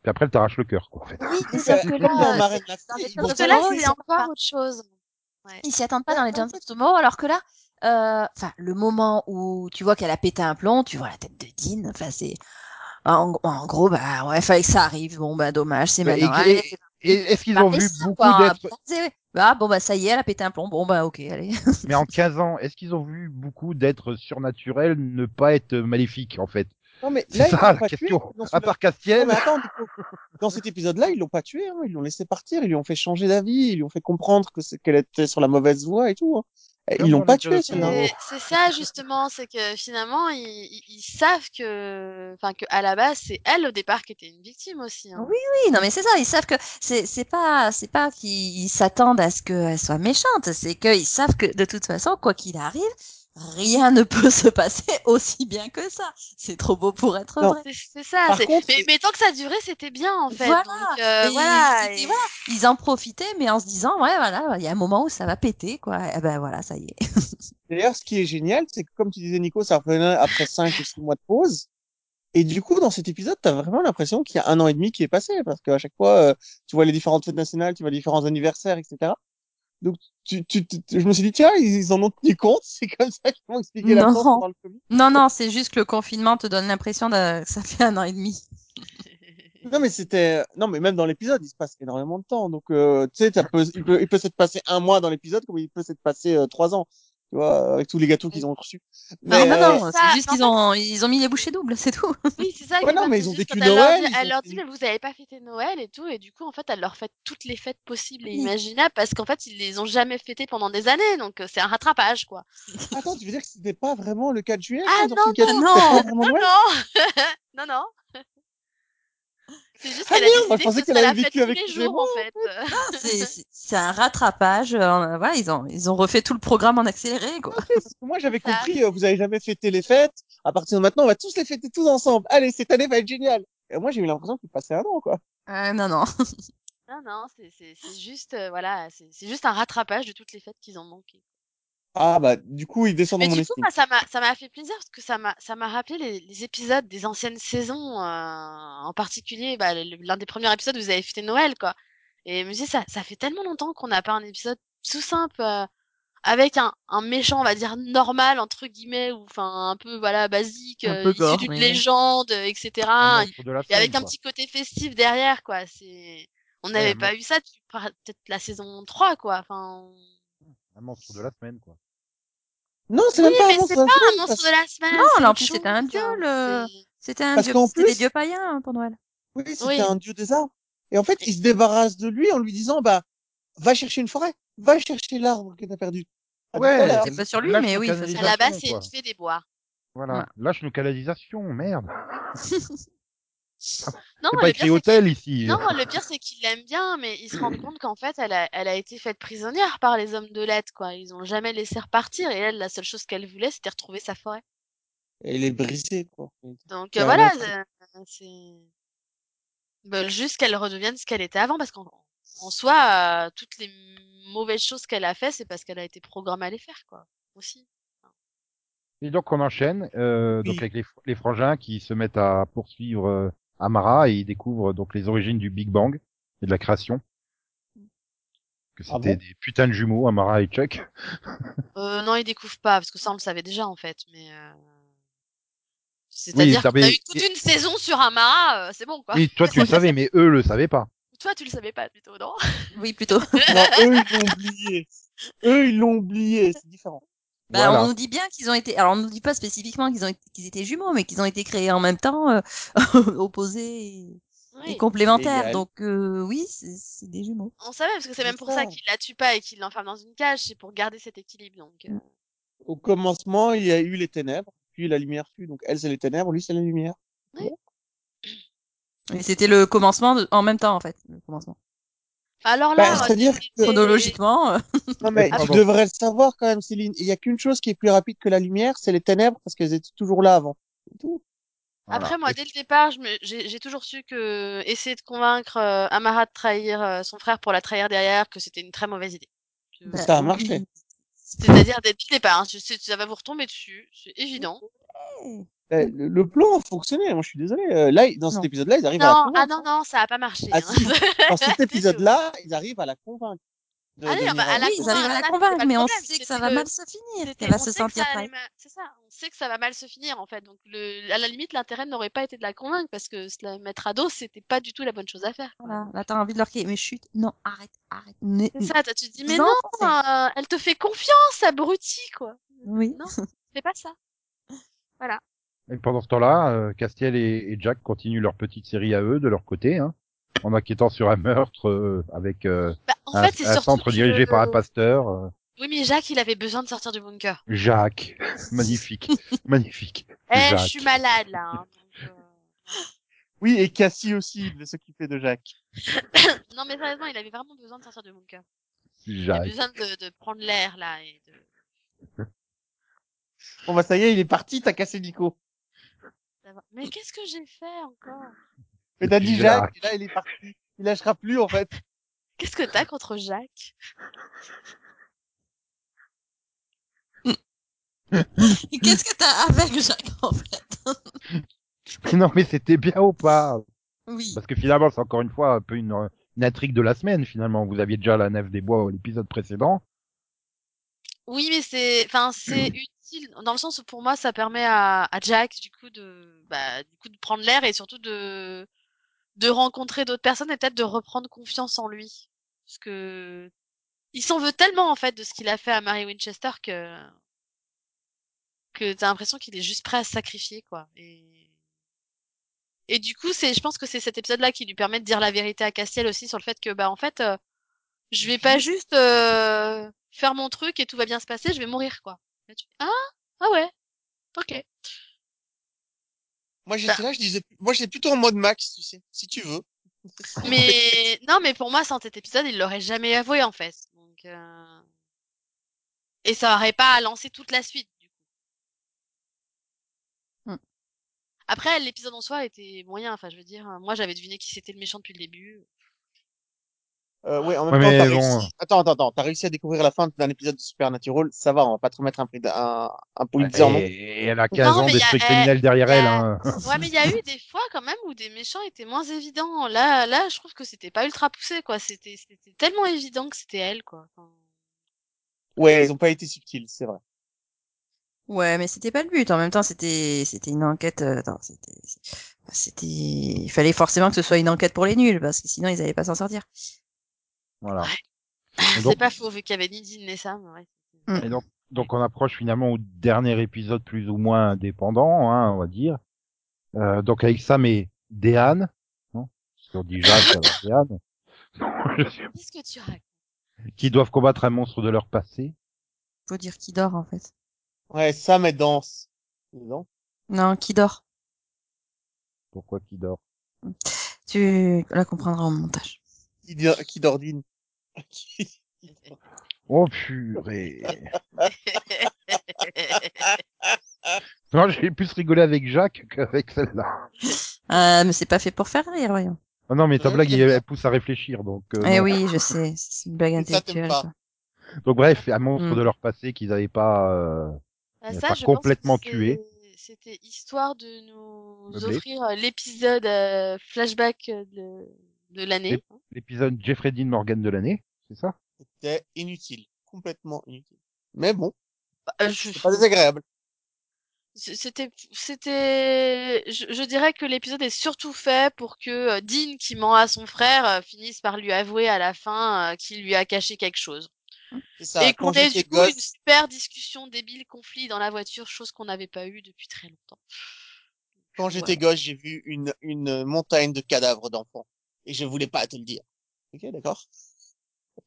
puis après elle t'arrache le cœur quoi. En fait. Oui, mais Bah, sauf que là, euh, c'est encore autre chose. Ouais. Ils s'y attendent pas Ouais, dans les of Tomorrow, alors que là, enfin, le moment où tu vois qu'elle a pété un plomb, tu vois la tête de Dean, enfin, c'est, en, en gros, bah, ouais, fallait que ça arrive, bon, bah, dommage, c'est Et, maintenant. et- et- est-ce qu'ils bah, ont vu ça, beaucoup d'êtres. Bah, bon, bah, ça y est, elle a pété un plomb, bon, bah, ok, allez. *laughs* mais en 15 ans, est-ce qu'ils ont vu beaucoup d'êtres surnaturels ne pas être maléfiques en fait? Non, mais C'est là, ils ça la pas tué. question. À part Non, Castiel, mais attends, Nico. Dans cet épisode-là, ils l'ont pas tué, hein. Ils l'ont laissé partir. Ils lui ont fait changer d'avis. Ils lui ont fait comprendre que c'est, qu'elle était sur la mauvaise voie et tout, hein. Et Comme Ils l'ont pas tué. C'est ça justement, c'est que finalement ils, ils, ils savent que, enfin que à la base c'est elle au départ qui était une victime aussi. Hein. Oui, oui, non, mais c'est ça, ils savent que c'est, c'est pas, c'est pas qu'ils s'attendent à ce qu'elle soit méchante, c'est qu'ils savent que, de toute façon, quoi qu'il arrive, rien ne peut se passer aussi bien que ça. C'est trop beau pour être Non. vrai. C'est ça. Contre, mais, mais tant que ça durait, c'était bien en fait. Voilà. Donc, euh, Et voilà. ils- et- et voilà, ils en profitaient, mais en se disant, ouais, voilà, il y a un moment où ça va péter, quoi. Et ben voilà, ça y est. *laughs* D'ailleurs, ce qui est génial, c'est que comme tu disais, Nico, ça revenait après cinq ou six mois de pause. Et du coup, dans cet épisode, t'as vraiment l'impression qu'il y a un an et demi qui est passé, parce qu'à chaque fois, euh, tu vois les différentes fêtes nationales, tu vois les différents anniversaires, etc. Donc, tu, tu, tu- je me suis dit, tiens, ils, ils en ont tenu compte. *laughs* C'est comme ça qu'ils vont expliquer Non. l'absence pendant le Covid. Non, non, c'est juste que le confinement te donne l'impression que ça fait un an et demi. *laughs* Non, mais c'était, non, mais même dans l'épisode, il se passe énormément de temps. Donc, euh, tu sais, peut, il peut, il peut s'être passé un mois dans l'épisode, comme il peut s'être passé euh, trois ans. Tu vois, avec tous les gâteaux qu'ils ont reçus. Non, Mais, non, euh, non, ça, c'est juste qu'ils ont, ils ont mis les bouchées doubles, c'est tout. *laughs* Oui, c'est ça. Ouais, non, mais ils ont vécu quand elle leur Noël, Elle leur dit, mais vous avez pas fêté Noël et tout, et du coup, en fait, elle leur fait toutes les fêtes possibles et Oui. imaginables parce qu'en fait, ils les ont jamais fêtées pendant des années, donc euh, c'est un rattrapage, quoi. Attends, tu veux dire que c'était pas vraiment le 4 juillet Ah, *laughs* non, non, non. Ah qu'elle a je pensais qu'elle avait vécu avec les tous les jours, mois, en fait. C'est- un rattrapage. euh, voilà, ils ont, ils ont refait tout le programme en accéléré, quoi. Que moi j'avais *laughs* compris, euh, vous avez jamais fêté les fêtes. À partir de maintenant, on va tous les fêter tous ensemble. Allez, cette année va être géniale. Et moi j'ai eu l'impression qu'il passait un an, quoi. Euh, non, non. *laughs* Non, non, c'est c'est- c'est juste, euh, voilà, c'est c'est juste un rattrapage de toutes les fêtes qu'ils ont manqué. Ah bah du coup il descend Mais dans mon du coup, moi, ça m'a ça m'a fait plaisir parce que ça m'a ça m'a rappelé les, les épisodes des anciennes saisons, euh, en particulier bah, l'un des premiers épisodes où vous avez fêté Noël, quoi. Et je me dis ça ça fait tellement longtemps qu'on n'a pas un épisode tout simple euh, avec un, un méchant, on va dire normal entre guillemets ou enfin un peu voilà basique, Un euh, issu d'une mais- légende, euh, etc. Et avec un petit côté festif derrière, quoi. C'est on n'avait Ouais, pas eu ça depuis peut-être la saison 3, quoi. Enfin. Un monstre de la semaine, quoi. Non, c'est Oui, même pas un monstre de la pas semaine, un monstre parce- de la semaine. Non, c'était un dieu, hein, le- c'est- C'était un Parce dieu, c'était des plus- dieux païens hein, pour Noël. Oui, c'était Oui. un dieu des arbres. Et en fait, il se débarrasse de lui en lui disant, bah, va chercher une forêt, va chercher l'arbre que t'as perdu. Tout Ouais. C'est pas sur lui, Lâche mais oui. ça, À la base, c'est une fée des bois. Voilà. Ouais. Lâche nos canalisations, merde. *laughs* Non, le pas pire, écrit c'est hôtel qu'il- ici. Non, le pire, c'est qu'il l'aime bien, mais il se rend compte qu'en fait, elle a, elle a été faite prisonnière par les hommes de lettres, quoi. Ils ont jamais laissé repartir, et elle, la seule chose qu'elle voulait, c'était retrouver sa forêt. Et il est brisé, quoi. Donc, euh, voilà, euh, c'est... Ils veulent juste qu'elle redevienne ce qu'elle était avant, parce qu'en en soi, euh, toutes les mauvaises choses qu'elle a fait, c'est parce qu'elle a été programmée à les faire, quoi. Aussi. Et donc on enchaîne, euh, donc avec les, les frangins qui se mettent à poursuivre euh, Amara et ils découvrent donc les origines du Big Bang et de la création. Que Ah c'était bon? des putains de jumeaux, Amara et Chuck. *laughs* Euh, non, ils découvrent pas, parce que ça, on le savait déjà, en fait, mais... Euh... C'est-à-dire t'as qu'on a eu toute une saison sur Amara, euh, c'est bon, quoi. Oui, toi tu le *laughs* savais, mais eux le savaient pas. Toi, tu le savais pas, plutôt, non? Oui, plutôt. Non, eux, ils l'ont oublié. *laughs* Eux, ils l'ont oublié. C'est différent. Bah, Voilà. On nous dit bien qu'ils ont été. Alors, on nous dit pas spécifiquement qu'ils ont été- qu'ils étaient jumeaux, mais qu'ils ont été créés en même temps, euh, *laughs* opposés et, et Oui. complémentaires. Donc, euh, oui, c'est c'est des jumeaux. On savait, parce que c'est même pour ça. ça qu'il la tue pas et qu'il l'enferme dans une cage, c'est pour garder cet équilibre, donc... euh, Au commencement, il y a eu les ténèbres, puis la lumière fut. Donc, elle, c'est les ténèbres, lui, c'est la lumière. Et c'était le commencement de- en même temps, en fait. Le commencement. Alors Bah, là, c'est-à-dire c'était- que- Chronologiquement. euh, Non, mais *laughs* tu devrais le savoir quand même, Céline. Il y a qu'une chose qui est plus rapide que la lumière, c'est les ténèbres, parce qu'elles étaient toujours là avant. C'est tout. Voilà. Après, moi, dès le départ, j'ai toujours su que essayer de convaincre euh, Amara de trahir euh, son frère pour la trahir derrière, que c'était une très mauvaise idée. Bah, Ça a marché. C'est-à-dire dès le départ, hein, ça va vous retomber dessus, c'est évident. Eh, Le, plan a fonctionné, moi je suis désolé. Euh, Là, dans cet épisode-là, ils arrivent à la Non, ah convaincre. non, non, ça a pas marché. Ah, hein. si. Dans cet *laughs* épisode-là, ils arrivent à la convaincre. de Allez, devenir bah, à la Oui, ils arrivent à la convaincre, mais on sait que ça va mal se finir, qu'elle va se sentir ça trahi. allait ma- C'est ça, on sait que ça va mal se finir en fait. Donc le, à la limite, l'intérêt n'aurait pas été de la convaincre parce que se la mettre à dos, c'était pas du tout la bonne chose à faire. Voilà. Là, t'as envie de leur crier, mais chut, non, arrête, arrête. ne- C'est ça, toi, tu te dis mais Non, euh, elle te fait confiance, abruti quoi. Oui. Non, *laughs* c'est pas ça. Et pendant ce temps-là, euh, Castiel et, et Jack continuent leur petite série à eux de leur côté, hein, en enquêtant sur un meurtre euh, avec euh, Bah, en un, fait, centre dirigé par un pasteur. euh, Oui, mais Jacques, il avait besoin de sortir du bunker. Jacques, *laughs* magnifique, *laughs* magnifique. Eh, je suis malade là. hein, donc, euh, Oui, et Cassie aussi, il devait s'occuper de Jacques. *coughs* non, mais sérieusement, il avait vraiment besoin de sortir du bunker. Il Jacques. avait besoin de, de prendre l'air là et de. Bon, bah, ça y est, il est parti, t'as cassé Nico. Mais qu'est-ce que j'ai fait encore? Mais t'as dit Jacques. Et là, il est parti. Il lâchera plus, en fait. Qu'est-ce que t'as contre Jacques? Et Qu'est-ce que t'as avec Jacques, en fait? *laughs* Non mais c'était bien ou pas? Oui. Parce que finalement c'est encore une fois un peu une, une intrigue de la semaine finalement. Vous aviez déjà la nef des bois à l'épisode précédent. Oui, mais c'est, enfin, c'est utile dans le sens où pour moi ça permet à, à Jack du coup de, bah, du coup de prendre l'air et surtout de de rencontrer d'autres personnes et peut-être de reprendre confiance en lui. Parce que il s'en veut tellement en fait de ce qu'il a fait à Mary Winchester que que t'as l'impression qu'il est juste prêt à se sacrifier quoi. Et et du coup, c'est, je pense que c'est cet épisode-là qui lui permet de dire la vérité à Castiel aussi sur le fait que bah en fait, euh, je vais pas juste euh, faire mon truc et tout va bien se passer, je vais mourir quoi. Tu- Ah ah ouais, ok. Moi, j'étais là, je disais, moi, j'étais plutôt en mode max, tu sais, si tu veux. Mais non, mais pour moi, sans cet épisode, il l'aurait jamais avoué en fait. Donc euh... et ça aurait pas lancé toute la suite du coup. Hmm. Après, l'épisode en soi était moyen. Enfin, je veux dire, moi, j'avais deviné qui c'était le méchant depuis le début. Euh, ouais, en même Ouais, temps, t'as bon. réussi. Attends, attends, attends. T'as réussi à découvrir la fin d'un épisode de Supernatural. Ça va, on va pas te remettre un prix, d'un- un, un Pulitzer, non? Et elle a 15 Non, ans d'esprit eh, criminel derrière a- elle. Hein. *laughs* Ouais, mais il y a eu des fois quand même où des méchants étaient moins évidents. Là, là, je trouve que c'était pas ultra poussé, quoi. C'était, c'était tellement évident que c'était elle, quoi. Enfin, Ouais, ils ont pas été subtils, c'est vrai. Ouais, mais c'était pas le but. En même temps, c'était c'était une enquête. euh, attends, c'était c'était il fallait forcément que ce soit une enquête pour les nuls parce que sinon ils allaient pas s'en sortir. Voilà. *laughs* C'est pas faux vu qu'il y avait ni Dean ni Sam. Ouais. et donc, donc on approche finalement au dernier épisode plus ou moins indépendant, hein, on va dire. Euh, donc avec Sam et Dehan, non Parce qu'on dit Jacques, *laughs* Dehan, *laughs* Qu'est-ce que tu racontes? Qui doivent combattre un monstre de leur passé. Faut dire qui dort en fait. Ouais, Sam est danse. Non? Non, qui dort. Pourquoi qui dort? Tu la comprendras en montage. Qui, qui dordine. *laughs* Oh purée *laughs* Non, j'ai plus rigolé avec Jacques qu'avec celle-là. Ah, mais c'est pas fait pour faire rire, voyons. Oh non, mais ta blague, elle, pousse à réfléchir, donc. euh, eh non. oui, je sais, c'est une blague ça, intellectuelle. Donc bref, un monstre Mm. de leur passé qu'ils n'avaient pas. euh, Bah, Euh, ça, pas je pense que complètement tué. C'était histoire de nous Meublé. offrir euh, l'épisode euh, flashback euh, de, de l'année. L'épisode Jeffrey Dean Morgan de l'année, c'est ça? C'était inutile. Complètement inutile. Mais bon, Euh, je- c'est pas désagréable. C'était, c'était, je, je dirais que l'épisode est surtout fait pour que euh, Dean, qui ment à son frère, euh, finisse par lui avouer à la fin euh, qu'il lui a caché quelque chose. C'est ça. Et qu'on ait du coup une super discussion débile, conflit dans la voiture, chose qu'on n'avait pas eu depuis très longtemps. quand Ouais. j'étais gosse, j'ai vu une, une montagne de cadavres d'enfants. Et je voulais pas te le dire. Ok, d'accord?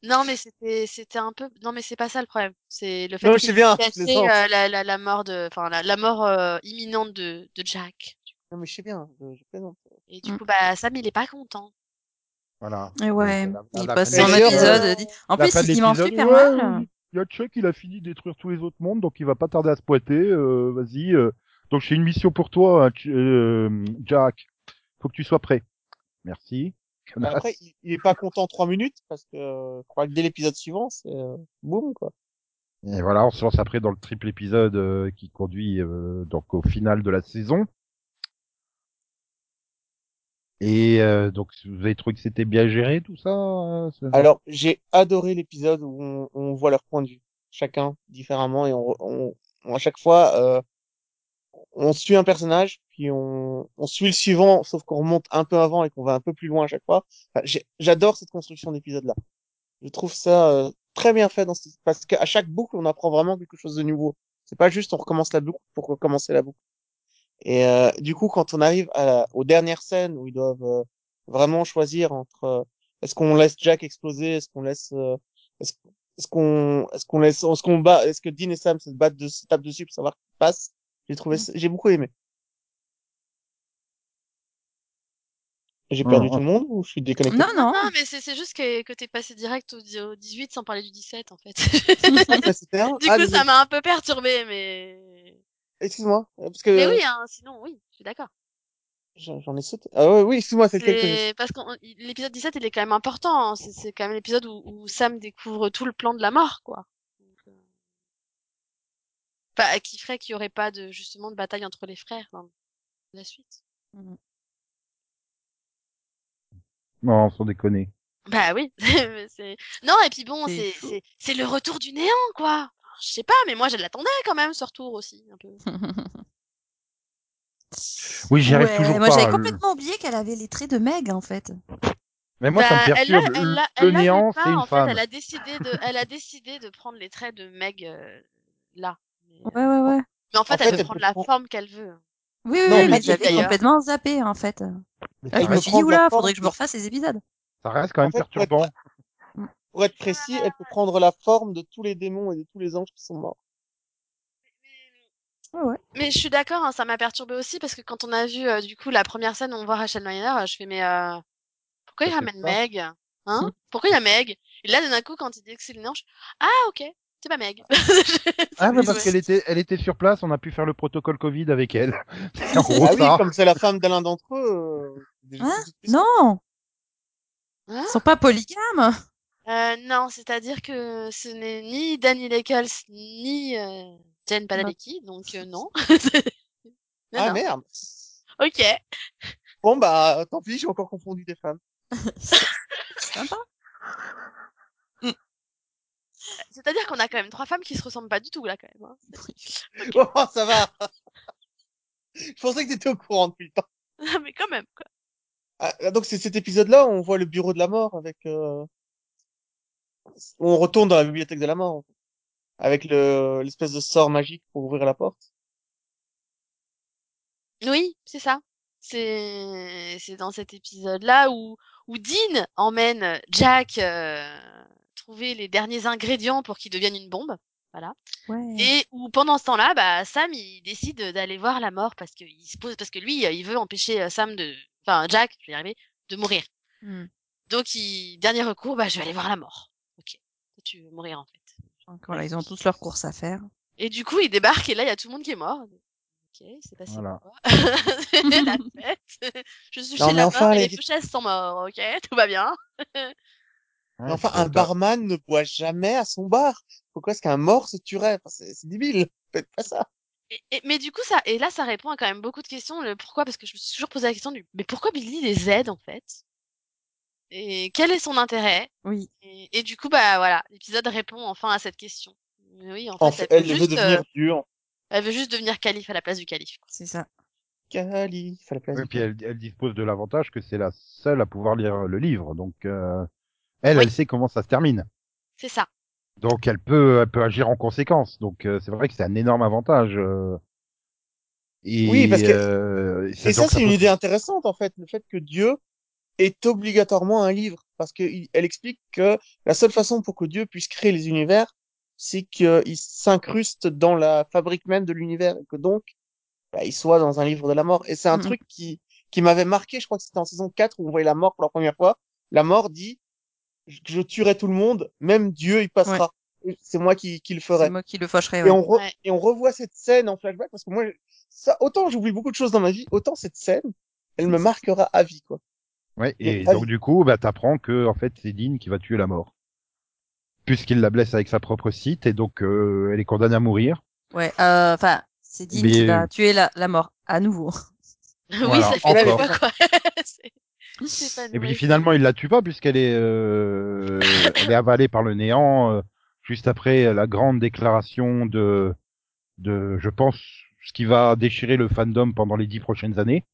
Non, mais c'était, c'était un peu, non, mais c'est pas ça le problème. C'est le fait Non, bien, je caché euh, la, la, la mort de, enfin, la, la mort euh, imminente de, de Jack. Non, mais je sais bien, je, je plaisante. Et du Mm. coup, bah, Sam, il est pas content. Voilà. Et ouais, Donc, il la passe son épisode. euh, dit- En la plus, il m'en l'épisode, super ouais, mal. Il y a Chuck, il a fini de détruire tous les autres mondes, donc il va pas tarder à se pointer. euh, Vas-y. euh. Donc j'ai une mission pour toi, hein, tu- euh, Jack. Faut que tu sois prêt. Merci. Mais Après, il, il est pas content trois minutes parce que euh, je crois que dès l'épisode suivant, c'est euh, boum quoi. Et voilà, on se lance après dans le triple épisode euh, qui conduit euh, donc au final de la saison. Et euh, donc vous avez trouvé que c'était bien géré tout ça Alors, j'ai adoré l'épisode où on, on voit leur point de vue, chacun différemment, et on, on, on- à chaque fois, euh, on suit un personnage, puis on, on suit le suivant, sauf qu'on remonte un peu avant et qu'on va un peu plus loin à chaque fois. Enfin, J'adore cette construction d'épisode-là. Je trouve ça euh, très bien fait dans ce... parce qu'à chaque boucle, on apprend vraiment quelque chose de nouveau. C'est pas juste on recommence la boucle pour recommencer la boucle. Et euh, du coup, quand on arrive à la- aux dernières scènes où ils doivent euh, vraiment choisir entre euh, est-ce qu'on laisse Jack exploser, est-ce qu'on laisse, euh, est-ce qu'on, est-ce qu'on laisse, est-ce qu'on bat, est-ce que Dean et Sam se battent de, se tapent dessus pour savoir qui passe. J'ai trouvé, ça- j'ai beaucoup aimé. J'ai perdu Mhm. tout le monde ou je suis déconnecté? Non, non. Non, mais c'est c'est juste que, que t'es passé direct au, au 18 sans parler du 17, en fait. Ah, un- *laughs* du ah, coup, ça m'a un peu perturbé, mais... Excuse-moi, euh, parce que Mais oui, hein, sinon, oui, je suis d'accord. j'en ai sauté. Ah ouais, oui, excuse-moi, c'est lequel que j'ai C'est parce que l'épisode 17, il est quand même important. hein. C'est c'est quand même l'épisode où, où Sam découvre tout le plan de la mort, quoi. Donc, euh, Enfin, qui ferait qu'il y aurait pas de justement de bataille entre les frères dans la suite. Non, sans déconner. Bah oui. *laughs* non, et puis bon, C'est le retour du néant, quoi. Je sais pas, mais moi je l'attendais quand même ce retour aussi un peu. *laughs* Oui, j'y arrive Ouais, toujours moi pas. j'avais Le- complètement oublié qu'elle avait les traits de Meg en fait. Mais moi, ça me Bah, elle perturbe. elle Le- le elle l'avait néant, pas, c'est une en femme. Fait, elle a décidé de, elle a décidé de prendre les traits de Meg euh, là. Mais, euh, Ouais, ouais, ouais. mais en fait, En fait, elle peut elle prendre peut la forme qu'elle veut. Oui, Non, oui, mais j'avais complètement zappé en fait. Mais je me suis dit, oula, faudrait que je me refasse ces épisodes. ça reste quand même En fait, pour être- perturbant. Pour être précis, elle peut prendre la forme de tous les démons et de tous les anges qui sont morts. Ouais. Mais je suis d'accord, hein, ça m'a perturbé aussi parce que quand on a vu euh, du coup la première scène où on voit Rachel Miner, euh, je fais mais euh, pourquoi il ramène. Meg? Hein? *laughs* Pourquoi il y a Meg? Et là d'un coup quand il dit que c'est le ange, ah ok, c'est pas Meg. Ah, *laughs* mais Ouais. parce qu'elle était, elle était sur place, on a pu faire le protocole Covid avec elle. *laughs* C'est en gros Ah oui, comme c'est la femme d'Alain d'entre eux. euh, Hein de Non, Hein ils sont pas polygames. Euh, non, c'est-à-dire que ce n'est ni Danny Eccles ni euh, Jen Padalecki, donc euh, non. *laughs* non, Ah non. merde. Ok. Bon bah tant pis, j'ai encore confondu des femmes. Sympa. C'est-à-dire qu'on a quand même trois femmes qui se ressemblent pas du tout là quand même. hein. *laughs* Oh, ça va. Je pensais que t'étais au courant depuis le temps. *laughs* Mais quand même quoi. Ah, donc c'est cet épisode-là où on voit le bureau de la mort avec. Euh... On retourne dans la bibliothèque de la mort. en fait. Avec le l'espèce de sort magique pour ouvrir la porte. Oui, c'est ça. C'est c'est dans cet épisode-là où où Dean emmène Jack euh, trouver les derniers ingrédients pour qu'il devienne une bombe. Voilà. Ouais. Et où pendant ce temps-là, bah Sam il décide d'aller voir la mort parce que il se pose parce que lui il veut empêcher euh, Sam de enfin Jack, je vais y arriver, de mourir. Hmm. Donc il dernier recours, bah je vais aller voir la mort. OK. Tu veux mourir en fait. Donc voilà, ils ont tous leurs courses à faire. Et du coup, il débarque et là il y a tout le monde qui est mort. OK, c'est passé Voilà. *laughs* La fête. *laughs* Je suis Non, chez la enfin, mort et les- les sont morts. OK, tout va bien. *laughs* Mais enfin, un barman ne boit jamais à son bar. Pourquoi est-ce qu'un mort se tuerait? Enfin, C'est c'est débile. *laughs* Faites pas ça. Et, et- mais du coup, ça, et là, ça répond à quand même beaucoup de questions. Le pourquoi Parce que je me suis toujours posé la question du, mais pourquoi Billy les aide en fait? Et quel est son intérêt? Oui. et, et du coup, bah voilà, l'épisode répond enfin à cette question. Mais Oui, en fait, En fait, elle, elle veut veut juste, devenir euh, elle veut juste devenir calife à la place du calife. quoi. C'est ça. Calife à la place Et du puis elle, elle dispose de l'avantage que c'est la seule à pouvoir lire le livre. Donc euh, elle, Oui. elle sait comment ça se termine. C'est ça. Donc elle peut, elle peut agir en conséquence. Donc euh, c'est vrai que c'est un énorme avantage. euh. Et, Oui, parce que- euh, Et ça, c'est une peut- idée intéressante, en fait, le fait que Dieu est obligatoirement un livre. Parce que il- elle explique que la seule façon pour que Dieu puisse créer les univers, c'est qu'il s'incruste dans la fabrique même de l'univers et que donc, bah, il soit dans un livre de la mort. Et c'est un Mhm. truc qui, qui m'avait marqué, je crois que c'était en saison 4 où on voyait la mort pour la première fois. La mort dit, je, je tuerai tout le monde, même Dieu, il passera. C'est moi qui, qui le ferai. C'est moi qui le fâcherai. Et Ouais. on, re- Ouais. et on revoit cette scène en flashback parce que moi, ça, autant j'oublie beaucoup de choses dans ma vie, autant cette scène, elle me marquera à vie, quoi. Ouais, et Et- donc du coup, bah t'apprends que en fait c'est Dean qui va tuer la mort, puisqu'il la blesse avec sa propre site et donc euh, elle est condamnée à mourir. Ouais. euh, Enfin, c'est Dean Mais- qui va tuer la, la mort à nouveau. *laughs* oui, Voilà, ça fait fois quoi. *laughs* Et puis finalement il la tue pas puisqu'elle est, euh, elle est avalée par le néant euh, juste après la grande déclaration de, de, je pense, ce qui va déchirer le fandom pendant les dix prochaines années.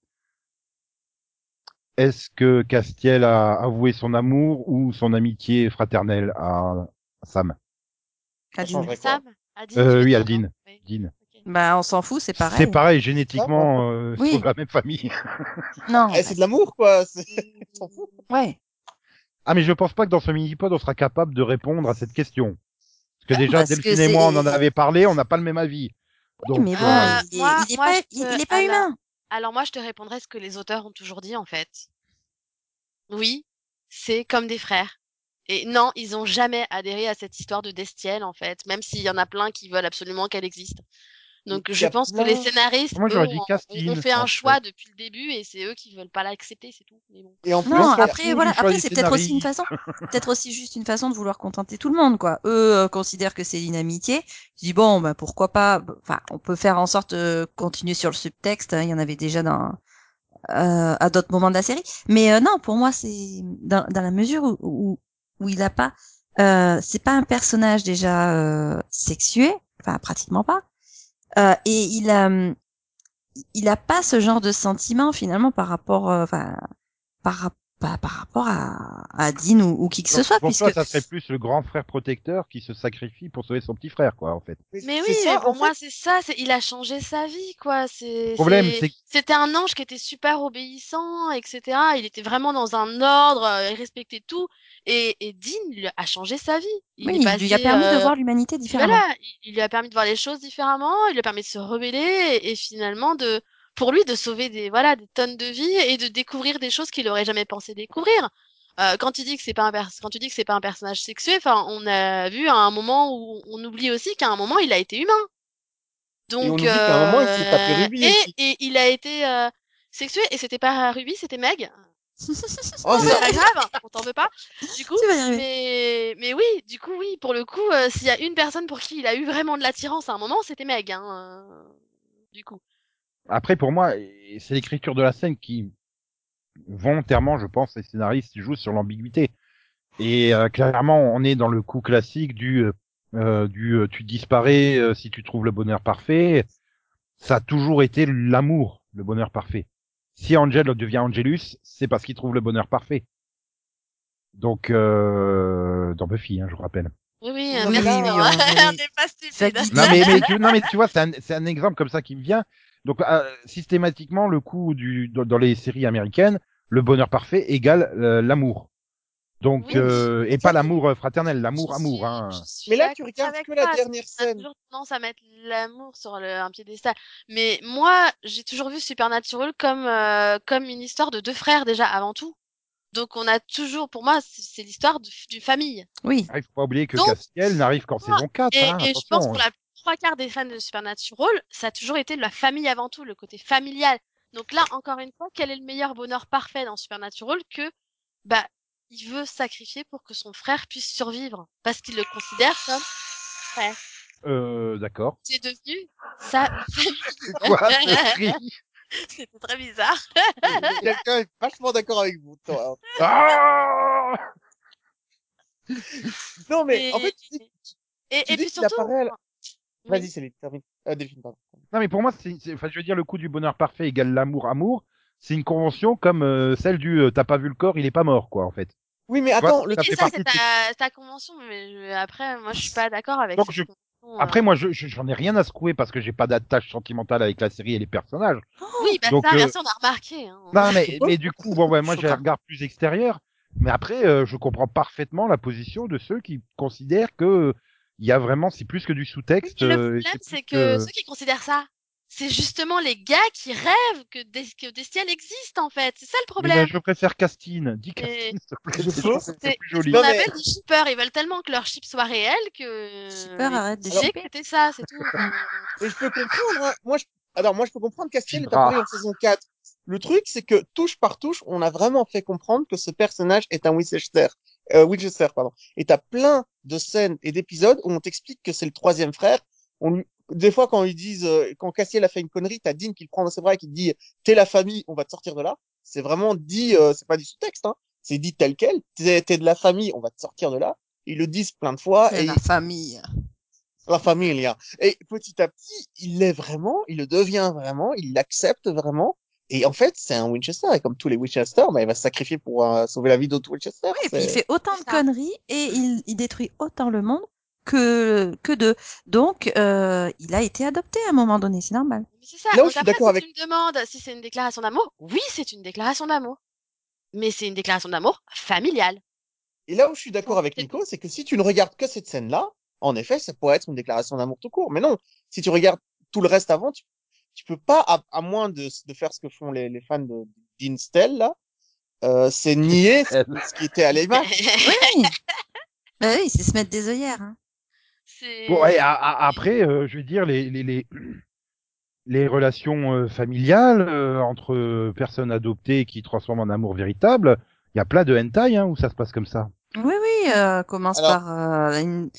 Est-ce que Castiel a avoué son amour ou son amitié fraternelle à Sam? À Sam, Adine, Euh, oui, Oui, Dean. Bah, on s'en fout, c'est pareil. C'est pareil, génétiquement, euh, Oui. c'est de la même famille. *laughs* Non. Eh, c'est de l'amour, quoi. c'est- s'en fout. Ouais. Ah, mais je pense pas que dans ce mini-pod, on sera capable de répondre à cette question. Parce que déjà, parce que Delphine et moi, on en avait parlé, on n'a pas le même avis. Oui, Donc, mais bon, Euh, il moi- il est moi, pas, il, est pas alors- humain. Alors moi, je te répondrai ce que les auteurs ont toujours dit en fait. Oui, c'est comme des frères. Et non, ils ont jamais adhéré à cette histoire de Destiel en fait, même s'il y en a plein qui veulent absolument qu'elle existe. Donc je pense que les scénaristes Moi, j'aurais eux, dit ont- fait un fait. choix depuis le début et c'est eux qui veulent pas l'accepter, c'est tout. Mais bon. Et en plus, Non, après, voilà, après, c'est peut-être aussi une façon, *laughs* peut-être aussi juste une façon de vouloir contenter tout le monde, quoi. Eux euh, considèrent que c'est une amitié. Je dis bon, bah pourquoi pas. Enfin, on peut faire en sorte de continuer sur le subtexte. hein, Il y en avait déjà dans euh, à d'autres moments de la série. Mais euh, non, pour moi, c'est dans, dans la mesure où où, où il a pas, euh, c'est pas un personnage déjà euh, sexué, enfin pratiquement pas. Euh, et il a, il a pas ce genre de sentiment finalement par rapport, euh, enfin, par, pas par rapport à, à Dean ou, ou qui que ce soit, pour puisque toi, ça serait plus le grand frère protecteur qui se sacrifie pour sauver son petit frère, quoi, en fait. Mais c'est oui, ça, mais pour moi fait. c'est ça, c'est il a changé sa vie quoi. C'est problème, c'était un ange qui était super obéissant, etc. Il était vraiment dans un ordre, euh, il respectait tout. Et, et Dean lui a changé sa vie. Il oui, est il passé, lui a permis de euh, voir l'humanité différemment. Voilà, il, il lui a permis de voir les choses différemment, il lui a permis de se rebeller et, et finalement de, pour lui, de sauver des, voilà, des tonnes de vies et de découvrir des choses qu'il aurait jamais pensé découvrir. Euh, quand tu dis que c'est pas un pers- quand tu dis que c'est pas un personnage sexué, enfin, on a vu à un moment où on oublie aussi qu'à un moment il a été humain. Donc, on oublie qu'à un moment, il s'est tapé euh, Ruby et, aussi. et il a été euh, sexué et c'était pas Ruby, c'était Meg. *laughs* Oh, C'est pas grave, on t'en veut pas. Du coup, *laughs* mais, mais oui, du coup, oui, pour le coup, euh, s'il y a une personne pour qui il a eu vraiment de l'attirance à un moment, c'était Meg, hein, euh, du coup. Après, pour moi, c'est l'écriture de la scène qui, volontairement, je pense, les scénaristes jouent sur l'ambiguïté. Et euh, clairement, on est dans le coup classique du, euh, euh, du euh, tu disparais euh, si tu trouves le bonheur parfait. Ça a toujours été l'amour, le bonheur parfait. Si Angel devient Angelus, c'est parce qu'il trouve le bonheur parfait. Donc, euh, dans Buffy, hein, je vous rappelle. Oui, oui, Non, mais merci. là, oui, *laughs* on- on n'est pas Ça stupide. dit- Non mais, mais tu, non mais tu vois, c'est un, c'est un exemple comme ça qui me vient. Donc euh, systématiquement, le coup du dans, les séries américaines, le bonheur parfait égale euh, l'amour. Donc Oui, euh, et pas l'amour euh, fraternel, l'amour amour. suis- Hein. Mais là, tu regardes que la dernière On a scène. toujours tendance à mettre l'amour sur le, un piédestal. Mais moi, j'ai toujours vu Supernatural comme, euh, comme une histoire de deux frères déjà avant tout. Donc on a toujours, pour moi, c'est l'histoire d'une famille. Oui, Ah, il faut pas oublier que Donc, Castiel n'arrive qu'en saison 4. Et, hein, et je attention. pense pour la trois quarts des fans de Supernatural, ça a toujours été de la famille avant tout, le côté familial. Donc là, encore une fois, quel est le meilleur bonheur parfait dans Supernatural que, bah, il veut sacrifier pour que son frère puisse survivre. Parce qu'il le considère comme frère. Euh, d'accord. C'est devenu sa *laughs* C'est quoi ce cri *laughs* C'était très bizarre. Quelqu'un est vachement d'accord avec vous. toi. Ah Non, mais Et, en fait, tu dis, et, tu et dis puis surtout. apparaît. Vas-y, Céline, termine. Euh, Delphine, pardon. Non mais pour moi, c'est, c'est- enfin je veux dire, le coup du bonheur parfait égale l'amour amour. C'est une convention comme euh, celle du euh, t'as pas vu le corps, il est pas mort quoi en fait. Oui, mais vois, attends, le ça ça, c'est de- ta, ta convention, mais je- après, moi, je suis pas d'accord avec Donc, je- euh. Après moi, je, je- j'en ai rien à secouer parce que j'ai pas d'attache sentimentale avec la série et les personnages. Oui, bah Donc, ça, euh, merci, on a remarqué. Hein. Non, mais, *laughs* mais du coup, bon, ouais, moi, j'ai un regard plus extérieur. Mais après, euh, je comprends parfaitement la position de ceux qui considèrent que euh, il y a vraiment, c'est plus que du sous-texte. mais le euh, problème, c'est que ceux qui considèrent ça, c'est justement les gars qui rêvent que des, que Destiel existe, en fait. C'est ça le Mais problème. ben, je préfère Castine. Dis Castine, c'est- plus joli. mais- appelle des shippers. Ils veulent tellement que leur ship soit réel que... Shipper, arrête de J'ai shipper. écouté ça, c'est tout. Et je peux comprendre, hein. Moi, je... Alors, moi, je peux comprendre Castiel est apparu en saison 4. Le truc, c'est que touche par touche, on a vraiment fait comprendre que ce personnage est un Winchester. Euh, Winchester, pardon. Et t'as plein de scènes et d'épisodes où on t'explique que c'est le troisième frère. On lui- Des fois, quand ils disent, euh, quand Castiel a fait une connerie, t'as Dean qui le prend dans ses bras et qui te dit, t'es la famille, on va te sortir de là. C'est vraiment dit, euh, c'est pas du sous-texte, hein. C'est dit tel quel. T'es de la famille, on va te sortir de là. Ils le disent plein de fois c'est et la famille. la famille. hein. Et petit à petit, il l'est vraiment, il le devient vraiment, il l'accepte vraiment. Et en fait, c'est un Winchester. Et comme tous les Winchester, bah, il va se sacrifier pour euh, sauver la vie d'autres Winchester. Oui, et puis il fait autant de conneries et il, il détruit autant le monde que, que d'eux. Donc, euh, il a été adopté à un moment donné, c'est normal. Mais c'est ça. Là où je suis d'accord avec- tu me demandes si c'est une déclaration d'amour, oui, c'est une déclaration d'amour. Mais c'est une déclaration d'amour familiale. Et là où je suis d'accord avec Nico, c'est que si tu ne regardes que cette scène-là, en effet, ça pourrait être une déclaration d'amour tout court. Mais non, si tu regardes tout le reste avant, tu, tu peux pas, à, à moins de, de faire ce que font les, les fans de Dean Stell, là, euh, c'est nier ce, qui était à l'image. *laughs* Oui. bah oui, c'est se mettre des œillères. Hein. Bon, ouais, a- a- après, euh, je veux dire, les, les, les, les relations euh, familiales euh, entre personnes adoptées qui transforment en amour véritable, il y a plein de hentai hein, où ça se passe comme ça. Oui, oui, euh, commence Alors- par, euh, une,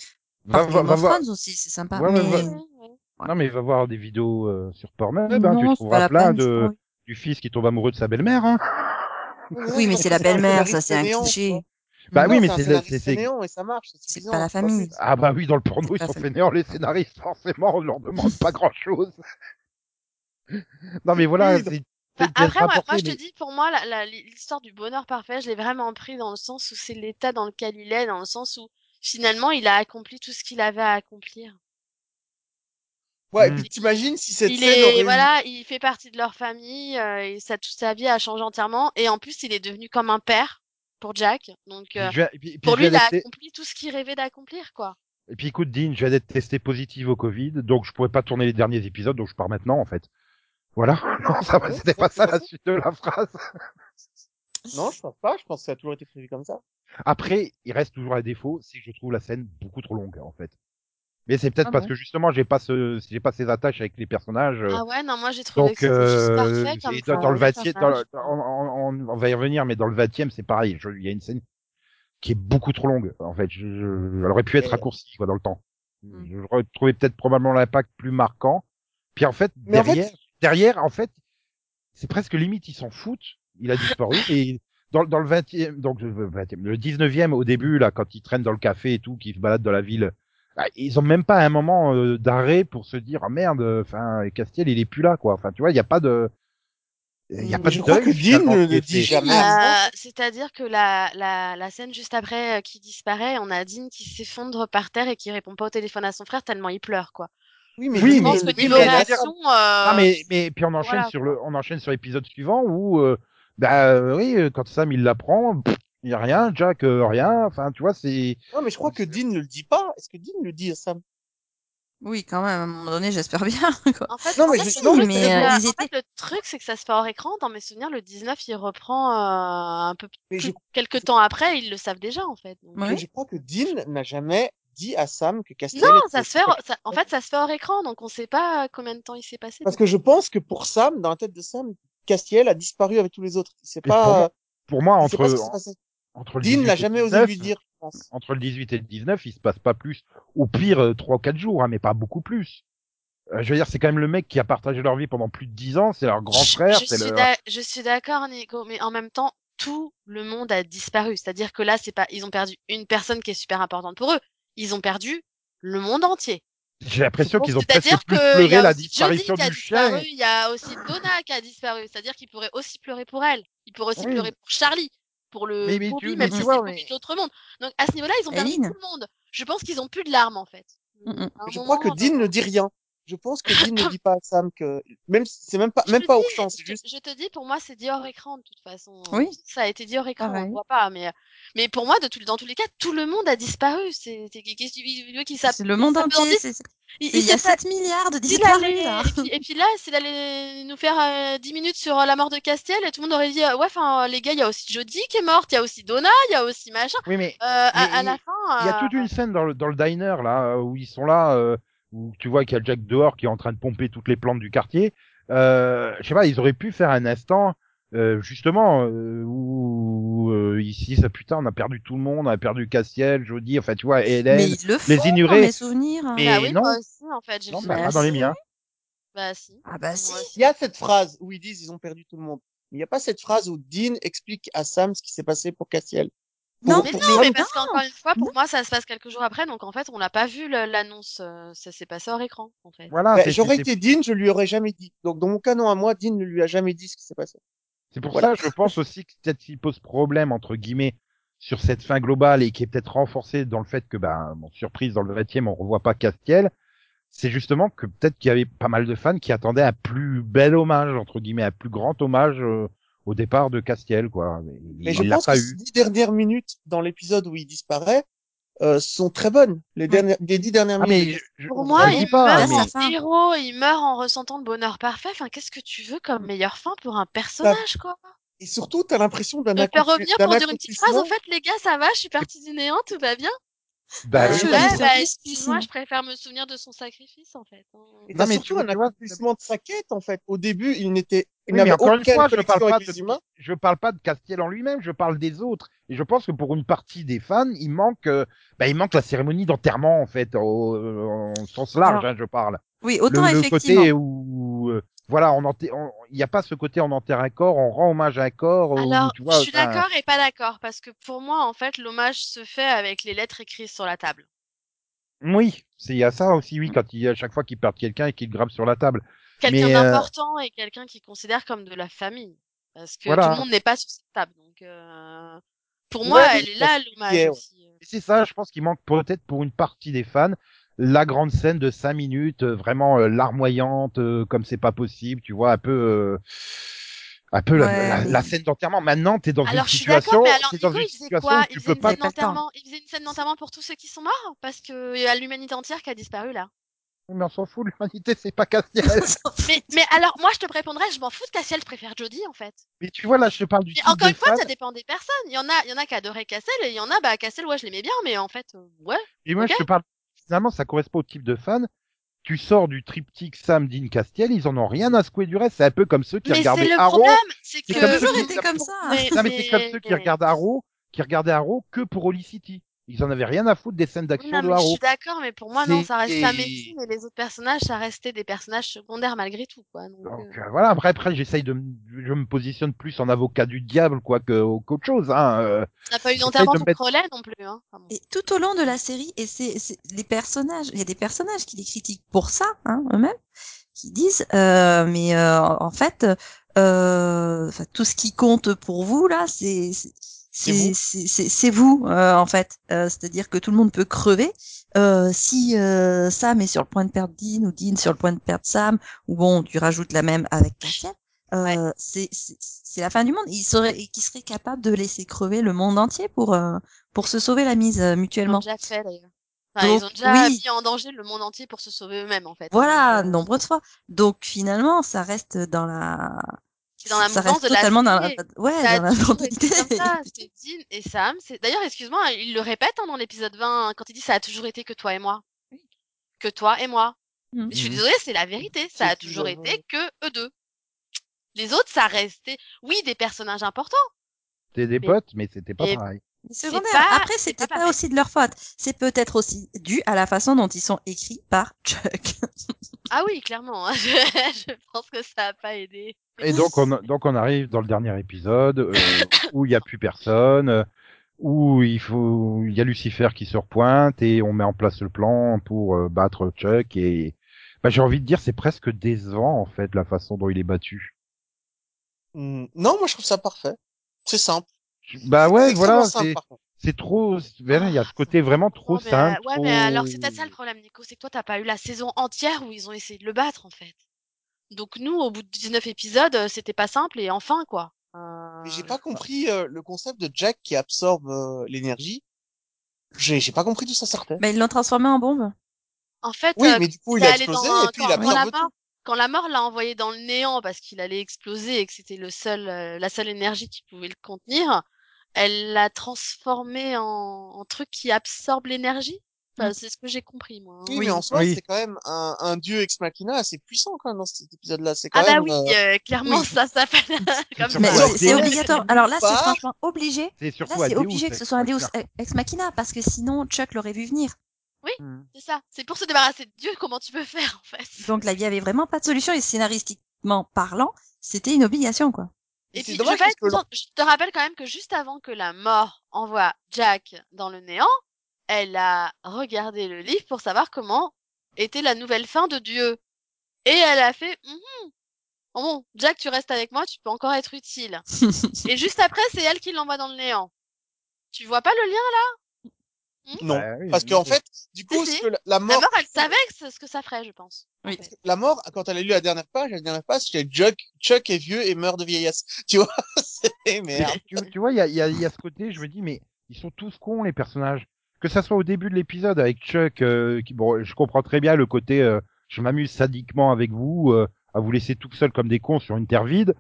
Va, va, voir. Aussi, c'est sympa. Ouais, ouais, mais... ouais. Non, mais va voir des vidéos euh, sur Pornhub, hein, tu trouveras plein peine, de du fils qui tombe amoureux de sa belle-mère. Hein. Oui, mais c'est la belle-mère, ça, c'est un cliché. Bah Non, oui, mais c'est un c'est et ça marche. C'est pas la famille. Ah bah oui, dans le porno, ils sont fait. fainéants, les scénaristes, forcément, on leur demande pas grand-chose. *laughs* Non mais voilà, c'est peut-être après, moi, je te dis, pour moi, l'histoire du bonheur parfait, je l'ai vraiment pris dans le sens où c'est l'état dans lequel il est, dans le sens où finalement, il a accompli tout ce qu'il avait à accomplir. Ouais, et Mm. puis t'imagines si cette il scène aurait est, eu- voilà, il fait partie de leur famille, euh, et ça, toute sa vie a changé entièrement, et en plus, il est devenu comme un père pour Jack. Donc, euh, vais- puis- puis pour lui, il a accompli tout ce qu'il rêvait d'accomplir, quoi. Et puis écoute, Dean, je viens d'être testé positif au Covid, donc je pouvais pas tourner les derniers épisodes, donc je pars maintenant en fait. Voilà. *laughs* Non, ça va, c'était pas ça la suite de la phrase. *laughs* Non, je pense pas. Je pense que ça a toujours été prévu comme ça. Après, il reste toujours un défaut, c'est que je trouve la scène beaucoup trop longue en fait. Mais c'est peut-être Ah parce bon que justement j'ai pas ce, j'ai pas ces attaches avec les personnages. euh, Ah ouais, non, moi, j'ai trouvé donc que c'était juste euh, parfait comme dans, le de 20 personnage. dans, on, on- on va y revenir, mais dans le 20 c'est pareil. Je- Il y a une scène qui est beaucoup trop longue en fait. Je, je- elle aurait pu être raccourcie quoi dans le temps. Mm. Je retrouvais peut-être probablement l'impact plus marquant. Puis en fait Mais en fait- derrière, derrière en fait, c'est presque limite ils s'en foutent. Il a disparu *laughs* et dans, dans le 20e, donc le 20e, le 19e au début là quand ils traînent dans le café et tout, qu'ils se baladent dans la ville, ils ont même pas un moment euh, d'arrêt pour se dire ah merde, enfin Castiel il est plus là quoi. Enfin tu vois il y a pas de il y a Mais pas je de crois deuil, que Dean ne le dit jamais. Euh, C'est-à-dire que la, la, la scène juste après euh, qui disparaît, on a Dean qui s'effondre par terre et qui répond pas au téléphone à son frère tellement il pleure, quoi. Oui, mais Oui, Je pense ne que niveau mais euh, Non mais mais puis on enchaîne voilà, sur le on enchaîne sur l'épisode suivant où euh, bah euh, oui euh, quand Sam il l'apprend il y a rien Jack euh, rien enfin tu vois c'est Non, mais je crois que Dean ne le dit pas. Est-ce que Dean le dit à Sam? Oui, quand même, à un moment donné, j'espère bien. *laughs* Quoi. En fait, Non, en mais fait, non, truc, mais, c'est que euh, la- ils en étaient- fait, le truc, c'est que ça se fait hors écran. Dans mes souvenirs, le 19, il reprend euh, un peu Mais plus, je, quelques temps après, ils le savent déjà, en fait. Donc, Oui. mais je crois que Dean n'a jamais dit à Sam que Castiel Non, était- ça se fait, hors- ça- en fait, ça se fait hors écran, donc on sait pas combien de temps il s'est passé. Parce que je pense que pour Sam, dans la tête de Sam, Castiel a disparu avec tous les autres. Moi, pas, pour moi entre entre le Dean 18 n'a et jamais le osé 19, lui dire, je pense. entre le 18 et le 19 il se passe pas plus au pire euh, trois ou quatre jours hein, mais pas beaucoup plus Euh, je veux dire c'est quand même le mec qui a partagé leur vie pendant plus de dix ans c'est leur grand frère je, c'est suis leur d'a- je suis d'accord, Nico, mais en même temps, tout le monde a disparu. C'est-à-dire que là, c'est pas, ils ont perdu une personne qui est super importante pour eux. Ils ont perdu le monde entier. j'ai l'impression qu'ils ont C'est-à-dire presque plus que y pleuré a la disparition du chien disparu, il y a aussi Donna qui a disparu. C'est-à-dire qu'il pourrait aussi pleurer pour elle. Il pourrait aussi Oui. pleurer pour Charlie, pour le Mais- mais Bobby, tu- même mais si c'est mais- de l'autre monde. Donc à ce niveau-là, ils ont perdu Aline. tout le monde. Je pense qu'ils ont plus de larmes en fait. Mm, mm. À un Je crois que Dean ne dit rien. Je pense que Dean ne dit pas à Sam que, même c'est même pas, Je même pas dis, c'est je, te- juste, je te dis, pour moi, c'est dit hors écran de toute façon. Oui. Ça a été dit hors écran, on Pareil. le voit pas. Mais, mais pour moi, de tout, dans tous les cas, tout le monde a disparu. C'est, s'app- C'est le monde entier. il, Il y a s'est- 7 milliards de disparus, allait- là. Et puis, et puis là, s'il allait nous faire euh, 10 minutes sur euh, la mort de Castiel, et tout le monde aurait dit, euh, ouais, enfin, les gars, il y a aussi Jodie qui est morte, il y a aussi Donna, il y a aussi machin. oui mais Euh, à, Mais à la fin, Il y a euh, toute une scène dans le, dans le diner là où ils sont là, euh, où tu vois qu'il y a Jack dehors qui est en train de pomper toutes les plantes du quartier. Euh, je sais pas, ils auraient pu faire un instant euh, justement euh, où euh, ici ça putain on a perdu tout le monde, on a perdu Castiel, Jodie, enfin tu vois Mais Hélène. ils le font les dans ignorer. mes souvenirs. Mais bah oui, non. moi aussi, en fait, j'ai Non, bah, Bah, pas dans les miens. Bah si. Ah bah si. Il y a cette phrase où ils disent ils ont perdu tout le monde. Mais il n'y a pas cette phrase où Dean explique à Sam ce qui s'est passé pour Castiel. Non, Mais pour non, Sam, mais parce qu'encore une fois, pour Non. moi, ça se passe quelques jours après, donc en fait, on n'a pas vu l'annonce. euh, ça s'est passé hors écran, en fait. Voilà, bah, c'est- j'aurais été Dean, je lui aurais jamais dit. Donc, dans mon canon à moi, Dean ne lui a jamais dit ce qui s'est passé. C'est pour Voilà. ça, je pense aussi que peut-être qu'il pose problème entre guillemets sur cette fin globale et qui est peut-être renforcée dans le fait que, ben, bon, surprise dans le 20e, on revoit pas Castiel. C'est justement que peut-être qu'il y avait pas mal de fans qui attendaient un plus bel hommage entre guillemets, un plus grand hommage euh, au départ de Castiel, quoi. Mais Mais je pense pas que eu. ces dix dernières minutes dans l'épisode où il disparaît euh, sont très bonnes. Les, dernières, les dix dernières Ah mais minutes. je, je- Pour je moi, il pas, meurt mais héros, il meurt en ressentant le bonheur parfait. Enfin, qu'est-ce que tu veux comme meilleure fin pour un personnage, quoi? Et surtout, t'as l'impression d'un faire accompli- revenir pour dire une petite phrase, en fait, les gars, ça va, je suis partie du néant, tout va bien. bah, Euh, oui, je bah, surpris, excuse-moi, sinon. je préfère me souvenir de son sacrifice, en fait. hein. Et Non, mais surtout tu- un accomplissement de sa quête, en fait. Au début, il n'était, il Oui, n'avait mais encore une fois, je parle pas de, je parle pas de Castiel en lui-même, je parle des autres. Et je pense que pour une partie des fans, il manque, euh, bah, il manque la cérémonie d'enterrement en fait, au, au sens large, Alors, hein, je parle. Oui, Le, autant le effectivement. côté où, euh, voilà, on enterre- on- il n'y a pas ce côté on enterre un corps, on rend hommage à un corps. où, Alors, tu vois, je suis d'accord et pas d'accord, parce que pour moi, en fait, l'hommage se fait avec les lettres écrites sur la table. Oui, c'est il y a ça aussi, oui, quand il à chaque fois qu'il perd quelqu'un et qu'il grappe sur la table. Quelqu'un d'important et quelqu'un qui considère comme de la famille. Parce que Voilà. tout le monde n'est pas sur cette table. Donc, euh, pour Ouais, moi, elle est là, l'hommage aussi. C'est ça, je pense qu'il manque peut-être pour une partie des fans la grande scène de cinq minutes, vraiment euh, larmoyante, euh, comme c'est pas possible, tu vois, un peu, euh, un peu la- Ouais, la, mais- la scène d'enterrement. Maintenant, t'es dans Alors, une situation, mais alors, t'es dans une situation quoi? où tu peux une pas. d'enterrement. Il faisait une scène d'enterrement pour tous ceux qui sont morts Parce que il y a l'humanité entière qui a disparu là. Mais on s'en fout, l'humanité, c'est pas Castiel. *laughs* Mais, mais alors, moi, je te répondrais, je m'en fous de Cassiel, je préfère Jodie, en fait. mais tu vois, là, je te parle du Mais encore une fois, ça dépend des personnes. Il y en a, il y en a qui adoraient Cassel et il y en a, bah, Cassel, ouais, je l'aimais bien, mais en fait, euh, ouais. Et moi, je te parle, finalement, ça correspond au type de fan. Tu sors du triptyque Sam Dean Castiel, ils en ont rien à secouer du reste. C'est un peu comme ceux qui Mais c'est regardaient le Arrow. problème, c'est C'est que. toujours été comme ça. Non, mais c'est comme ceux qui regardent Arrow, qui regardaient Arrow que pour Holy City. Ils en avaient rien à foutre des scènes d'action de mais je suis d'accord, mais pour moi, non, ça reste et- sa médecine et les autres personnages, ça restait des personnages secondaires malgré tout, quoi. Donc, Donc euh, euh, voilà, après, après j'essaye de, me- je me positionne plus en avocat du diable quoi que qu'autre chose. Hein. euh. on n'a pas eu d'enterrement de mettre- non plus, hein. Enfin, bon. Et tout au long de la série, et c'est c'est- les personnages, il y a des personnages qui les critiquent pour ça, hein, eux-mêmes, qui disent, euh, mais euh, en fait, euh, enfin, tout ce qui compte pour vous là, c'est c'est- vous euh, en fait. Euh, C'est-à-dire que tout le monde peut crever. Euh, si euh, Sam est sur le point de perdre Dean ou Dean sur le point de perdre Sam, ou bon, tu rajoutes la même avec Cassiel. Euh, Ouais. c'est c'est- la fin du monde. Il serait, qui serait capable de laisser crever le monde entier pour euh, pour se sauver la mise euh, mutuellement. déjà fait, d'ailleurs. Enfin, Donc, ils ont déjà oui. mis en danger le monde entier pour se sauver eux-mêmes, en fait. hein. Voilà, euh, nombreuses fois. Donc finalement, ça reste dans la c'est dans la ça reste de la totalement dans la ouais, Ça dans la *laughs* mentalité. comme ça. C'est Dean et Sam. D'ailleurs, excuse-moi, il le répète hein, dans l'épisode 20 hein, quand il dit ça a toujours été que toi et moi. Que toi et moi. Mais je suis Mhm. désolée, c'est la vérité. Ça a toujours été que eux deux. Les autres, ça restait, oui, des personnages importants. C'était des Mais- potes, mais c'était pas pareil. Secondaire. pas- Après, c'est c'était pas aussi de leur faute. C'est peut-être aussi dû à la façon dont ils sont écrits par Chuck. Ah oui, clairement. hein. *laughs* Je, je pense que ça a pas aidé. Et donc on donc on arrive dans le dernier épisode euh, *laughs* où il y a plus personne, euh, où il faut il y a Lucifer qui se repointe et on met en place le plan pour euh, battre Chuck et bah, j'ai envie de dire c'est presque décevant en fait la façon dont il est battu. Hmm, Non, moi je trouve ça parfait. C'est simple. Bah ouais voilà c'est c'est trop il y a ce côté vraiment trop Non, mais, simple. euh, ouais, trop- mais alors c'est peut-être ça le problème, Nico, c'est que toi t'as pas eu la saison entière où ils ont essayé de le battre en fait. Donc nous, au bout de 19 épisodes, euh, c'était pas simple et enfin quoi. Euh, Mais j'ai pas compris euh, le concept de Jack qui absorbe euh, l'énergie. J'ai j'ai pas compris d'où ça sortait. Mais ils l'ont transformé en bombe. En fait, Oui, euh, mais du coup, il a explosé dans et puis il quand, quand la absorbe mort, tout. quand la mort l'a envoyé dans le néant parce qu'il allait exploser et que c'était le seul, euh, la seule énergie qui pouvait le contenir, elle l'a transformé en, en truc qui absorbe l'énergie? Enfin, Mm. C'est ce que j'ai compris moi. hein. Oui, mais en soi, Oui. c'est quand même un, un dieu ex machina assez puissant quand même dans cet épisode-là. C'est quand Ah bah même. oui, euh, euh, clairement oui. ça s'appelle *laughs* comme ça. c'est- obligatoire. Alors là, c'est franchement obligé. C'est Là, c'est obligé que ce soit un Deus ex machina parce que sinon Chuck l'aurait vu venir. Hmm. C'est ça. C'est pour se débarrasser de Dieu, comment tu peux faire en fait? Donc là, il y avait vraiment pas de solution et scénaristiquement parlant, c'était une obligation quoi. Et puis, je, vais que je te rappelle quand même que juste avant que la mort envoie Jack dans le néant, elle a regardé le livre pour savoir comment était la nouvelle fin de Dieu. Et elle a fait, Mhm. bon, Jack, tu restes avec moi, tu peux encore être utile. *laughs* Et juste après, c'est elle qui l'envoie dans le néant. Tu vois pas le lien Non, Bah oui, parce qu'en oui. fait, du coup, Si, ce si. que la, La la mort, elle savait que c'est ce que ça ferait, je pense. en Oui. la mort, quand elle a lu la dernière page, la dernière page, c'était Chuck, Chuck est vieux et meurt de vieillesse. *laughs* Tu vois, *laughs* c'est merde. tu, tu vois, il y a, il y, a, il y a ce côté, je me dis, mais ils sont tous cons, les personnages. Que ça soit au début de l'épisode avec Chuck, euh, qui, bon, je comprends très bien le côté, euh, je m'amuse sadiquement avec vous, euh, à vous laisser tout seul comme des cons sur une terre vide.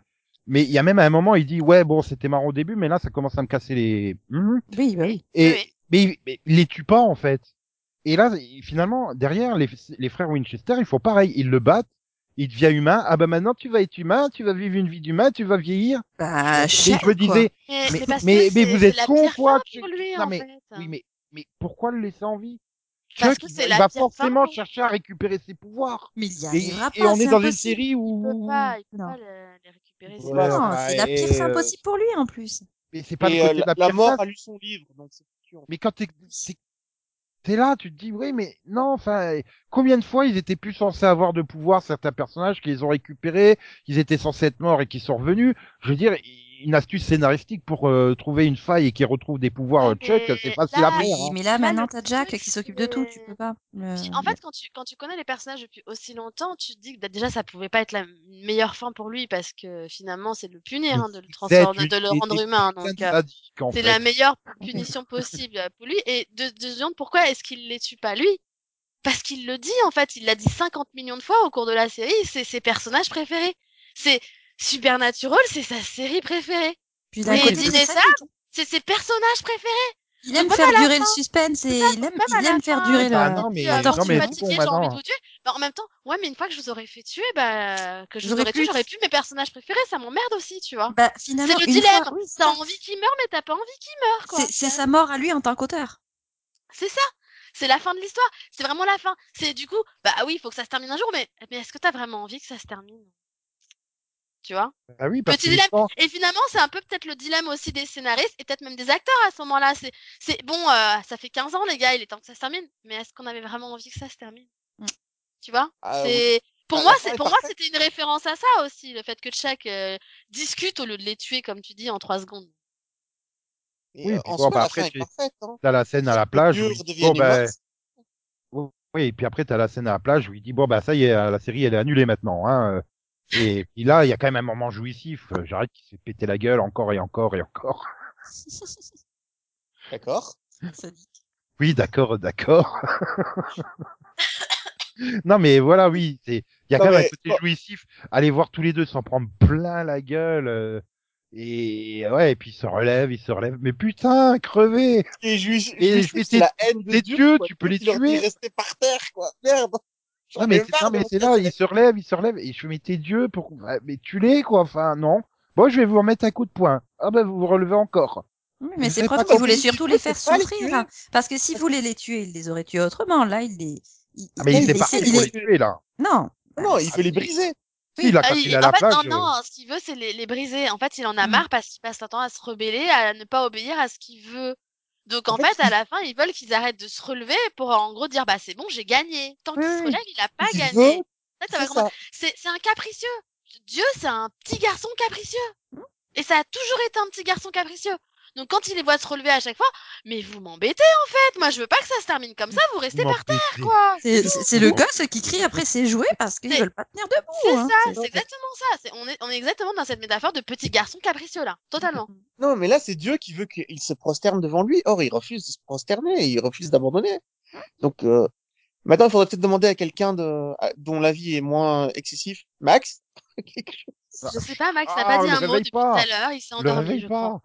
Mais il y a même à un moment, il dit, ouais, bon, c'était marrant au début, mais là, ça commence à me casser les... Mhm. Oui, bah oui. Et, Oui, oui. Mais, il- mais il les tue pas, en fait. Et là, finalement, derrière, les, les frères Winchester, ils font pareil. Ils le battent, il devient humain. Ah bah maintenant, tu vas être humain, tu vas vivre une vie d'humain, tu vas vieillir. Bah, Et cher, je me disais, Mais, mais, mais c'est- vous c'est êtes con, quoi. lui, non, mais, fait. oui, mais, mais pourquoi le laisser en vie? Parce Chuck, que il c'est va- la il va pire forcément fin. chercher à récupérer ses pouvoirs. Mais il y Et, arrivera et pas. on est c'est dans une impossible. série Il où... peut pas, il peut Non. pas le- les récupérer. Ouais, c'est non, c'est la pire et, fin euh, possible pour lui en plus. Mais c'est pas Et le euh, côté de la, la mort a lu son livre, donc c'est. Mais quand t'es, t'es là, tu te dis, oui, mais non, enfin, combien de fois ils étaient plus censés avoir de pouvoir, certains personnages, qu'ils ont récupérés, qu'ils étaient censés être morts et qui sont revenus. Je veux dire, une astuce scénaristique pour euh, trouver une faille et qui retrouve des pouvoirs euh, Chuck, c'est facile là, à faire. hein. mais là, maintenant, t'as Jack qui s'occupe de tout, tu peux pas. Euh, en fait, quand tu, quand tu connais les personnages depuis aussi longtemps, tu te dis que bah, déjà ça pouvait pas être la meilleure fin pour lui parce que finalement c'est de le punir, hein, de le transformer, de le rendre humain. Donc euh, c'est la meilleure *laughs* punition possible pour lui. Et de, de se demander pourquoi est-ce qu'il les tue pas lui? Parce qu'il le dit en fait, il l'a dit 50 millions de fois au cours de la série. C'est ses personnages préférés. C'est Supernatural, c'est sa série préférée. Puis d'un Et côté, Dean c'est. C'est ses personnages préférés. Il aime faire durer le suspense et C'est il aime, il aime faire fin, durer Bah le. la je non, mais torture. bon, fatiguée, j'ai envie de maintenant. vous tuer. Bah, en même temps, ouais, mais une fois que je vous aurais fait tuer, bah, que je vous J'aurais aurais pu- tué, j'aurais pu mes personnages préférés, ça m'emmerde aussi, tu vois. Bah, C'est finalement, le une dilemme. fois- oui, c'est T'as envie qu'il meure, mais t'as pas envie qu'il meure, quoi. C'est c'est sa mort à lui en tant qu'auteur. C'est ça. C'est la fin de l'histoire. C'est vraiment la fin. C'est du coup, bah oui, il faut que ça se termine un jour, mais, mais est-ce que t'as vraiment envie que ça se termine? Tu vois? Ah oui, parce Petit que les dilemme. temps- Et finalement, c'est un peu peut-être le dilemme aussi des scénaristes et peut-être même des acteurs à ce moment-là. C'est, c'est bon, euh, ça fait 15 ans, les gars, il est temps que ça se termine. Mais est-ce qu'on avait vraiment envie que ça se termine? Mm. Tu vois? Ah, C'est pour Ah, moi, c'est est pour moi, c'était une référence à ça aussi, le fait que Chuck euh, discute au lieu de les tuer, comme tu dis, en trois secondes. Et, Oui, euh, puis en bon, soi, bah, la après, fin est tu- parfaite. Hein. T'as la scène à la plage. dieu où il dit, redevient bon, ben, humain. oui, et puis après, t'as la scène à la plage où il dit, bon, bah, ça y est, la série, elle est annulée maintenant, hein. euh. Et puis là, il y a quand même un moment jouissif. euh, J'arrête qu'il s'est pété la gueule encore et encore et encore. *laughs* D'accord. Oui, d'accord, d'accord. *laughs* non, mais voilà, oui, c'est, il y a Non, quand même un côté jouissif. Aller voir tous les deux s'en prendre plein la gueule. Et ouais, et puis il se relève, il se relève. Mais putain, crevé Et juif, Et c'est la haine de les Dieu. dieux, quoi. tu peux les tuer. rester par terre, quoi. Merde. Non mais, non, mais c'est là, il se relève, il se relève, et je fais, mais t'es Dieu, pour, ah, mais tu l'es, quoi, enfin, non. Bon, je vais vous remettre un coup de poing. Ah ben, vous vous relevez encore. Oui, mais Vous c'est preuve qu'il voulait surtout les faire les souffrir. hein. Parce que s'il voulait les tuer, il les aurait tués autrement. Là, il les. il- Ah, mais il- il il- les tuer, là. Non. Non, il veut les si. briser. Ah, il- la en fait, plage. non, euh, non, ce qu'il veut, c'est les, les briser. En fait, il en a Mm. marre parce qu'il passe son temps à se rebeller, à ne pas obéir à ce qu'il veut. Donc, en, En fait, fait, à la fin, ils veulent qu'ils arrêtent de se relever pour, en gros, dire, bah, c'est bon, j'ai gagné. Tant qu'il se relève, il a pas Il gagné. veut, C'est un capricieux. Dieu, c'est un petit garçon capricieux. Et ça a toujours été un petit garçon capricieux. Donc, quand il les voit se relever à chaque fois, mais vous m'embêtez, en fait. Moi, je veux pas que ça se termine comme ça, vous restez par terre, quoi. C'est le gosse qui crie après ses jouets parce qu'ils veulent pas tenir debout. C'est hein. ça, C'est- exactement ça. On est, on est exactement dans cette métaphore de petit garçon capricieux, là. Totalement. *laughs* Non, mais là, c'est Dieu qui veut qu'il se prosterne devant lui. Or, il refuse de se prosterner, il refuse d'abandonner. Donc, euh, maintenant, il faudrait peut-être demander à quelqu'un de, dont l'avis est moins excessif. Max? *laughs* Quelque chose. Je sais pas, Max n'a Ah, pas dit un mot depuis pas. tout à l'heure, il s'est endormi, je crois.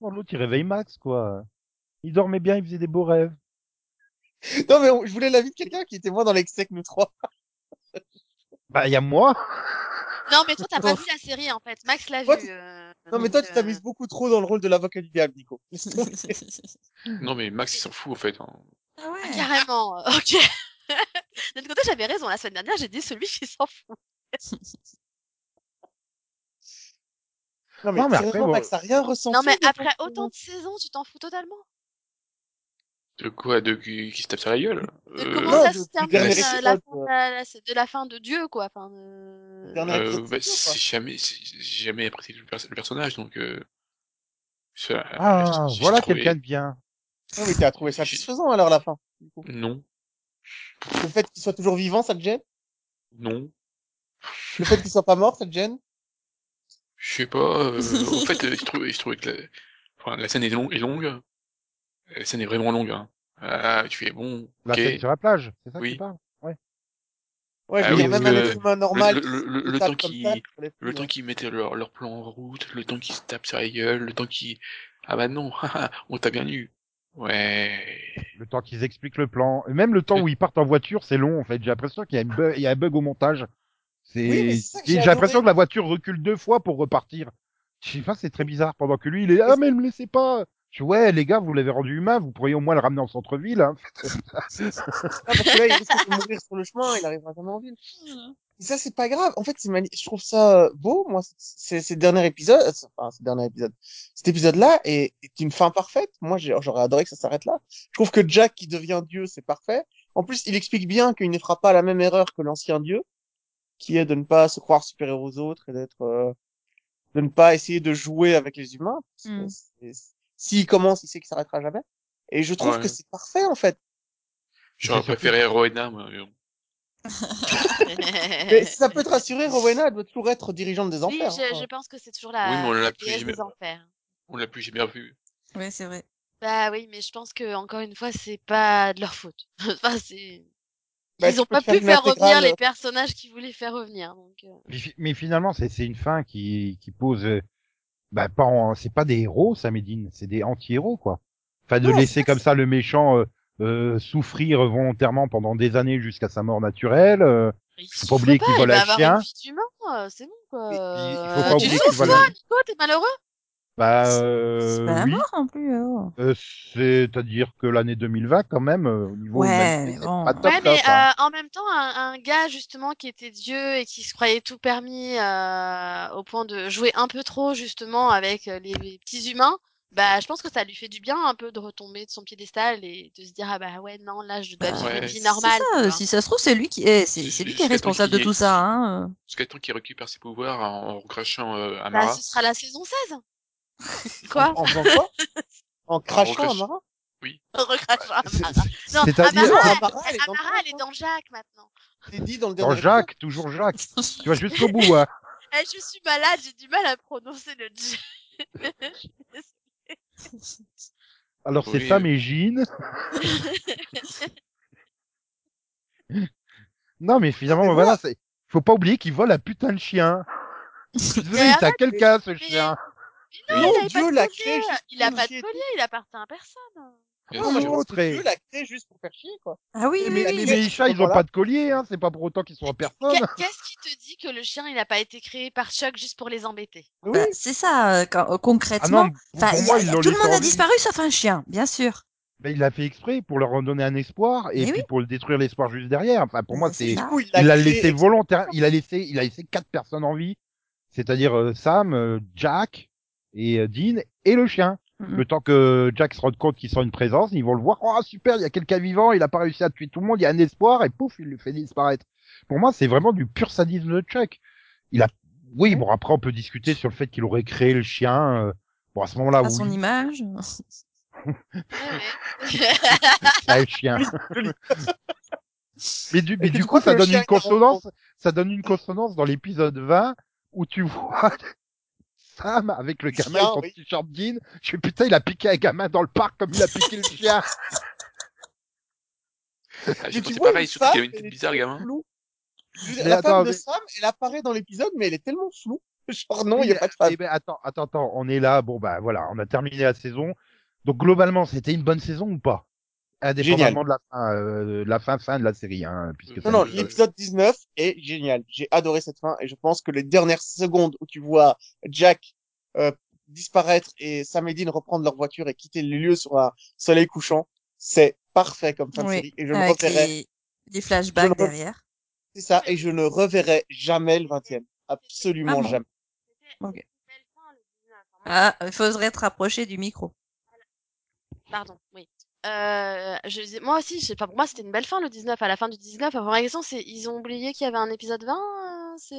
L'autre, il réveille Max, quoi. Il dormait bien, il faisait des beaux rêves. Non, mais on- je voulais l'avis de quelqu'un qui était moins dans l'excès que nous trois. *laughs* Bah, il y a moi. Non, mais toi, t'as pas vu la série, en fait. Max l'a Toi, vu. tu- euh, Non, mais donc, toi, tu euh, t'amuses beaucoup trop dans le rôle de l'avocat du diable, Nico. *laughs* Non, mais Max, il s'en fout, en fait. hein. Ah ah, ouais. carrément, euh, *laughs* ok. D'un autre côté, j'avais raison. La semaine dernière, j'ai dit celui qui s'en fout. Non, mais, Non, mais sérieusement, après, bon. Max, rien ressenti. Non, mais après autant de saisons, tu t'en fous totalement. De quoi? De qui, qui se tape sur la gueule? De Euh, comment non, ça de- se termine euh, la, fin de la, la- de la fin de Dieu, quoi. Enfin, de... Euh, bah, c'est jamais, c'est- j'ai jamais apprécié le, pers- le personnage, donc. Euh, ça- Ah, j'ai voilà trouvé- quelqu'un de bien. Non, mais t'as trouvé satisfaisant, alors, la fin. du coup. Non, Le fait qu'il soit toujours vivant, ça te gêne? non, Le fait qu'il soit pas mort, ça te gêne? Je sais pas. Euh, en fait, euh, je trouvais, je trouvais que la, enfin, la scène est, longue est longue. La scène est vraiment longue. Hein. Ah, tu fais bon. La ok. scène sur la plage, c'est ça que Oui. tu parles? Ouais, je Ah veux oui, dire, même parce un que être humain normal. le- le- se le- le temps comme qui- ça, il fallait plus, Le temps hein. qu'ils mettaient leur, leur plan en route, le temps qu'ils se tapent sur la gueule, le temps qu'ils... Ah bah non, *laughs* on t'a bien eu. Ouais. Le temps qu'ils expliquent le plan. Même le temps où ils partent en voiture, c'est long, en fait. J'ai l'impression qu'il y a, une bu- il y a un bug au montage. C'est, j'ai l'impression que la voiture recule deux fois pour repartir. Je sais pas, c'est très bizarre. Pendant que lui, il est, ah, mais me laissez pas. Je ouais, les gars, vous l'avez rendu humain, vous pourriez au moins le ramener en centre-ville, hein. *laughs* Ah, parce que là, il risque de mourir sur le chemin, il arrivera jamais en ville. Et ça, c'est pas grave. En fait, c'est je trouve ça euh, beau, moi, c'est ces derniers épisodes, euh, enfin, ce dernier épisode. Cet épisode-là est, est une fin parfaite. Moi, j'aurais adoré que ça s'arrête là. Je trouve que Jack qui devient Dieu, c'est parfait. En plus, il explique bien qu'il ne fera pas la même erreur que l'ancien Dieu, qui est de ne pas se croire supérieur aux autres et d'être, euh, de ne pas essayer de jouer avec les humains. Mm. S'il commence, il sait qu'il s'arrêtera jamais. Et je trouve Ouais. que c'est parfait, en fait. J'aurais préféré *laughs* Rowena, moi. mais *laughs* ça peut te rassurer, Rowena, elle doit toujours être dirigeante des Oui, enfers. je, hein. je pense que c'est toujours la, Oui, mais on l'a plus jamais- des enfers. On l'a plus jamais revu. Oui, c'est vrai. Bah oui, mais je pense que encore une fois, c'est pas de leur faute. *laughs* enfin, c'est Bah, ils ont pas pu faire revenir les personnages qu'ils voulaient faire revenir. Donc, euh, Mais, fi- mais finalement, c'est c'est une fin qui, qui pose, euh, bah, pas en- c'est pas des héros, ça, Medine, c'est des anti-héros, quoi. Enfin, de Non, laisser comme ça le méchant euh, euh, souffrir volontairement pendant des années jusqu'à sa mort naturelle. euh, il Faut pas oublier qu'il il vole un chien. euh, c'est bon quoi. Il- il faut Euh, pas tu oublier qu'il souffres vole toi, un- Nico, t'es malheureux? Bah, C'est euh, pas la oui. mort non plus. oh. Euh, C'est-à-dire que l'année 2020, quand même, euh, au niveau Ouais, humanité, mais c'est bon. pas top, Ouais, mais hein. euh, en même temps, un, un gars justement qui était Dieu et qui se croyait tout permis euh, au point de jouer un peu trop justement avec euh, les, les petits humains, bah je pense que ça lui fait du bien un peu de retomber de son piédestal et de se dire ah bah ouais non là je dois Bah, vivre une ouais. vie C'est normale. ça, si ça se trouve, c'est lui qui est, c'est c'est lui qui est Jusqu'à temps responsable de qu'il y tout ça. Hein. euh. Jusqu'à temps qu'il récupère ses pouvoirs en, en crachant euh, Bah, Amara. ce sera la saison 16. *laughs* Quoi? En faisant quoi? *laughs* En crachant Amara On recrachera C'est- Amara. Non, C'est-à-dire, Amara, elle, Amara, elle est dans dans Jacques maintenant. C'est dit dans le dans dernier Jacques, toujours Jacques. *laughs* Tu vas jusqu'au bout, hein. Eh, je suis malade, j'ai du mal à prononcer le J. Alors c'est Oui, Sam et Jean. non, mais finalement, voilà, c'est, faut pas oublier qu'il vole un putain de chien. Désolé, c'est à quelqu'un, ce mais- chien. Non, Non, il Dieu pas de l'a collier. créé juste Il a pas de collier, il appartient à personne. Bien Non, mais je sûr. Dieu l'a créé juste pour faire chier, quoi. Ah oui, Mais- oui, Mais, oui. mais, mais- les chats, ils ont pas de collier, hein. C'est pas pour autant qu'ils sont à personne. Qu'est- *laughs* Qu'est-ce qui te dit que le chien, il a pas été créé par Chuck juste pour les embêter? Oui. Bah, c'est ça, euh, quand- euh, Ah concrètement. non, il y moi, a- tout le monde en a disparu sauf un chien, bien sûr. Ben, il l'a fait exprès pour leur donner un espoir et puis pour le détruire l'espoir juste derrière. Enfin, pour moi, c'est il l'a laissé volontaire, il a laissé, il a laissé quatre personnes en vie. C'est-à-dire euh, Sam, euh, Jack et euh, Dean et le chien. Le temps que Jack se rende compte qu'ils sont une présence, ils vont le voir. Oh super, il y a quelqu'un vivant, il a pas réussi à tuer tout le monde, il y a un espoir et pouf, il le fait disparaître. Pour moi, c'est vraiment du pur sadisme de Chuck. Il a, oui, bon après on peut discuter sur le fait qu'il aurait créé le chien. euh, Bon à ce moment-là, À son oui, image. *laughs* C'est *laughs* le chien. Mais du, mais du coup, coup, ça donne une consonance, ça donne une consonance dans l'épisode 20 où tu vois Sam avec le gamin Chien, et son oui. t-shirt jean. Je fais putain, il a piqué un gamin dans le parc comme il a piqué le chien. *laughs* Ah, Mais J'ai tu pensé vois, pareil, une surtout qu'il femme, avait une tête elle est bizarre, tellement gamin. Mais la attends, femme de mais- Sam, elle apparaît dans l'épisode, mais elle est tellement floue. *laughs* Genre, non, il n'y a pas de femme. Eh ben, attends, attends, attends, on est là. Bon, bah voilà, on a terminé la saison. Donc globalement, c'était une bonne saison ou pas? Indépendamment de la fin, euh, de la fin, fin de la série, hein, puisque Non, Non, l'épisode 19 est génial. J'ai adoré cette fin et je pense que les dernières secondes où tu vois Jack euh, disparaître et Sam et Dean reprendre leur voiture et quitter le lieu sur un soleil couchant, c'est parfait comme fin de série et je ne avec reverrai, les, les flashbacks re- derrière. c'est ça, et je ne reverrai jamais le 20e. Absolument Ah bon jamais. Ok. Belle fin, le 19. Enfin, moi, Ah, il faudrait te rapprocher du micro. Pardon, oui. Euh, je moi aussi, je sais pas, pour moi, c'était une belle fin, le 19. À la fin du 19, avant question, c'est, ils ont oublié qu'il y avait un épisode 20, euh, c'est,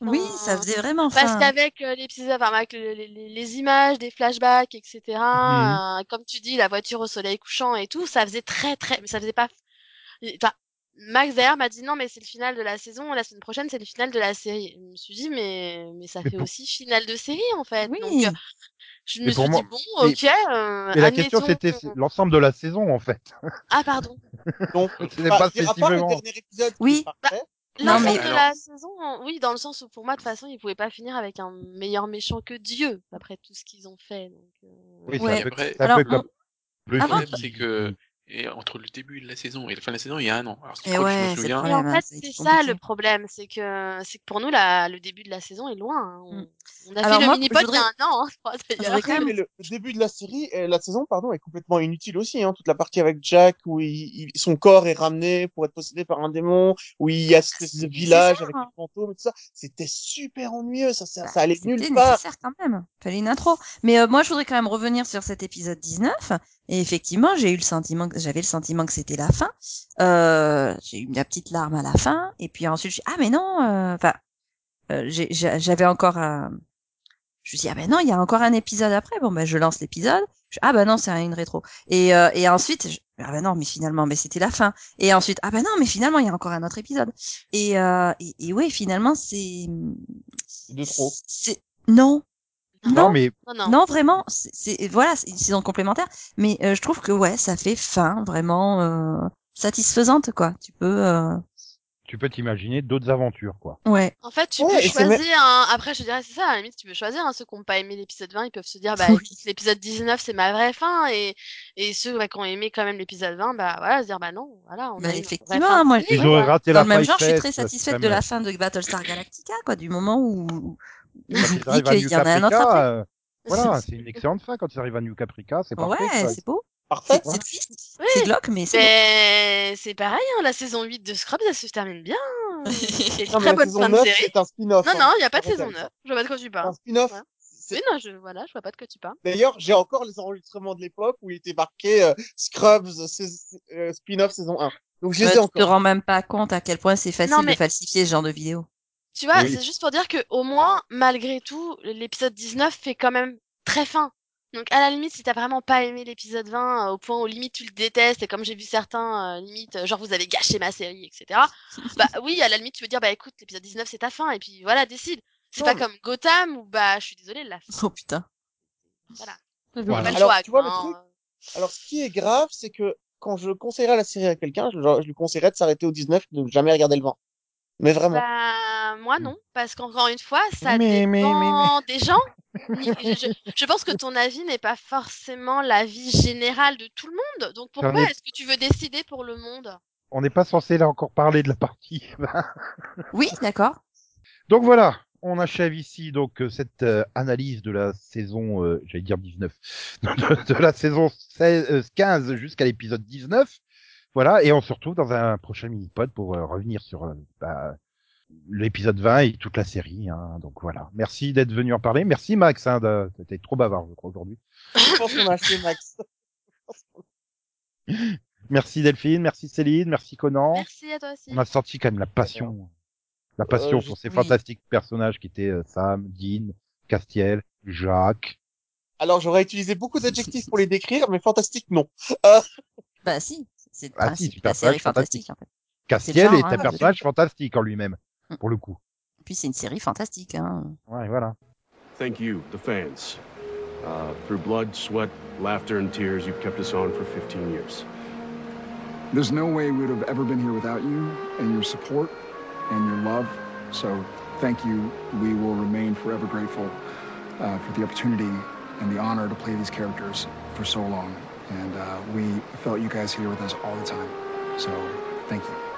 enfin, Oui, ça faisait vraiment Parce fin. qu'avec euh, l'épisode, enfin, avec le- les, les- les images, des flashbacks, etc., Mhm. euh, comme tu dis, la voiture au soleil couchant et tout, ça faisait très, très, mais ça faisait pas, enfin, Max d'ailleurs m'a dit non, mais c'est le final de la saison, la semaine prochaine, c'est le final de la série. Je me suis dit, mais, mais ça Mais fait pour- aussi final de série, en fait. Donc, euh, je Mais me pour suis moi- dit, bon, ok, euh, Mais la question, c'était l'ensemble de la saison, en fait. *laughs* Ah, pardon. Donc, *laughs* C'était enfin, pas le spécifiquement. dernier épisode qui Oui. Non, L'ensemble de Alors- la saison, oui, dans le sens où pour moi, de toute façon, ils pouvaient pas finir avec un meilleur méchant que Dieu, après tout ce qu'ils ont fait. Donc, euh, Oui, Ouais. c'est un peu, un Alors, peu comme le Le problème, c'est que Et entre le début de la saison et la fin de la saison, il y a un an. Alors, Et ouais, je me le souviens. Problème. en hein, fait, a c'est ça le problème, c'est que c'est que pour nous la, le début de la saison est loin. hein. On, Mm. on a Alors fait le moi, mini-pod je il y a un an, hein, *laughs* je quand même mais le, le début de la série, euh, la saison, pardon, est complètement inutile aussi. Hein. Toute la partie avec Jack où il, il- son corps est ramené pour être possédé par un démon, où il y a cette espèce de c'est village avec hein. les fantômes et tout ça. C'était super ennuyeux. Ça, ça, Bah, ça allait nulle C'était part. nécessaire quand même. Fallait une intro. Mais euh, moi, je voudrais quand même revenir sur cet épisode 19. Et effectivement, j'ai eu le sentiment, j'avais le sentiment que c'était la fin. Euh, j'ai eu la petite larme à la fin. Et puis ensuite, je ah mais non. euh, Enfin, euh, j'ai- j'avais encore un. Je me suis dit, ah ben non, il y a encore un épisode après. Bon ben je lance l'épisode. Je- Ah ben non, c'est une rétro. Et, euh, et ensuite, je- ah ben non, mais finalement, mais c'était la fin. Et ensuite, ah ben non, mais finalement, il y a encore un autre épisode. Et, euh, et, et oui, finalement, c'est C'est de trop. c'est non, Non, non, mais Non, non. non, vraiment, c'est voilà, c'est une saison complémentaire, mais euh, je trouve que ouais, ça fait fin vraiment euh, satisfaisante quoi. Tu peux, euh, tu peux t'imaginer d'autres aventures, quoi. ouais, En fait, tu Ouais, peux choisir un... Après, je dirais, c'est ça, à la limite, tu peux choisir. Hein, ceux qui n'ont pas aimé l'épisode 20, ils peuvent se dire, bah, *laughs* Oui. l'épisode 19, c'est ma vraie fin. Et, et ceux ouais, qui ont aimé quand même l'épisode 20, bah, voilà, se dire, bah non, voilà, on Bah, a une vraie effectivement, fin moi, Ils auraient raté dans la le même genre, je suis très satisfaite de la fin de Battlestar Galactica quoi, du moment où, où Quand ils arrivent à New y en a un autre Caprica, euh, voilà, *laughs* c'est une excellente fin quand ils arrivent à New Caprica, c'est parfait. Ouais, c'est beau, Parfait. c'est c'est triste, Oui. c'est glauque, mais c'est c'est pareil, hein, la saison 8 de Scrubs, elle se termine bien. *laughs* Mais très la bonne saison fin de 9, série. c'est un spin-off. Non, hein. non, il n'y a pas de saison rappelle. 9. Je vois pas de quoi tu C'est un parles. spin-off. Ouais. C'est- Oui, non, je, voilà, je vois pas de quoi tu parles. D'ailleurs, j'ai encore les enregistrements de l'époque où il était marqué euh, Scrubs sais- euh, spin-off saison 1. Donc je les Ouais, ai tu te rends même pas compte à quel point c'est facile Non, mais- de falsifier ce genre de vidéo. Tu vois, Oui. c'est juste pour dire que au moins, malgré tout, l'épisode 19 fait quand même très fin. Donc à la limite, si t'as vraiment pas aimé l'épisode 20 euh, au point où limite tu le détestes et comme j'ai vu certains euh, limite euh, genre vous avez gâché ma série, etc. *laughs* bah oui, à la limite tu peux dire bah écoute l'épisode 19 c'est ta fin et puis voilà décide. C'est pas mais- comme Gotham où bah je suis désolée la fin. Oh putain. Voilà. Alors, choix. tu vois, le hein. truc, Alors, ce qui est grave, c'est que quand je conseillerais la série à quelqu'un, je, je lui conseillerais de s'arrêter au 19 et de ne jamais regarder le vent. Mais vraiment. Bah, moi non, parce qu'encore une fois, ça Mais, mais, dépend des gens. Je, pense que ton avis n'est pas forcément l'avis général de tout le monde. Donc pourquoi est-ce que tu veux décider pour le monde? On n'est pas censé là encore parler de la partie. *laughs* Oui, d'accord. donc voilà, on achève ici donc euh, cette euh, analyse de la saison, euh, j'allais dire 19, *laughs* de, de la saison 16, euh, 15 jusqu'à l'épisode 19. Voilà, et on se retrouve dans un prochain mini-pod pour euh, revenir sur euh, bah, l'épisode 20 et toute la série. Hein, donc voilà, merci d'être venu en parler. Merci Max, hein, t'étais trop bavard je crois aujourd'hui. Je pense qu'on a acheté Max. Merci Delphine, merci Céline, merci Conan. Merci à toi aussi. On a senti quand même la passion, la passion Euh, pour ces oui. fantastiques personnages qui étaient euh, Sam, Dean, Castiel, Jacques. Alors, j'aurais utilisé beaucoup d'adjectifs pour les décrire, mais fantastique, non. Bah si, c'est Ah, si, la série fantastique en fait. Castiel genre, est hein, un personnage fantastique en lui-même, Mm. pour le coup. Puis c'est une série fantastique. Hein. Ouais, voilà. Thank you, the fans. Uh, through blood, sweat, laughter, and tears, you've kept us on for 15 years. There's no way we'd have ever been here without you and your support and your love. So thank you. We will remain forever grateful uh, for the opportunity and the honor to play these characters for so long. And uh, we felt you guys here with us all the time. So thank you.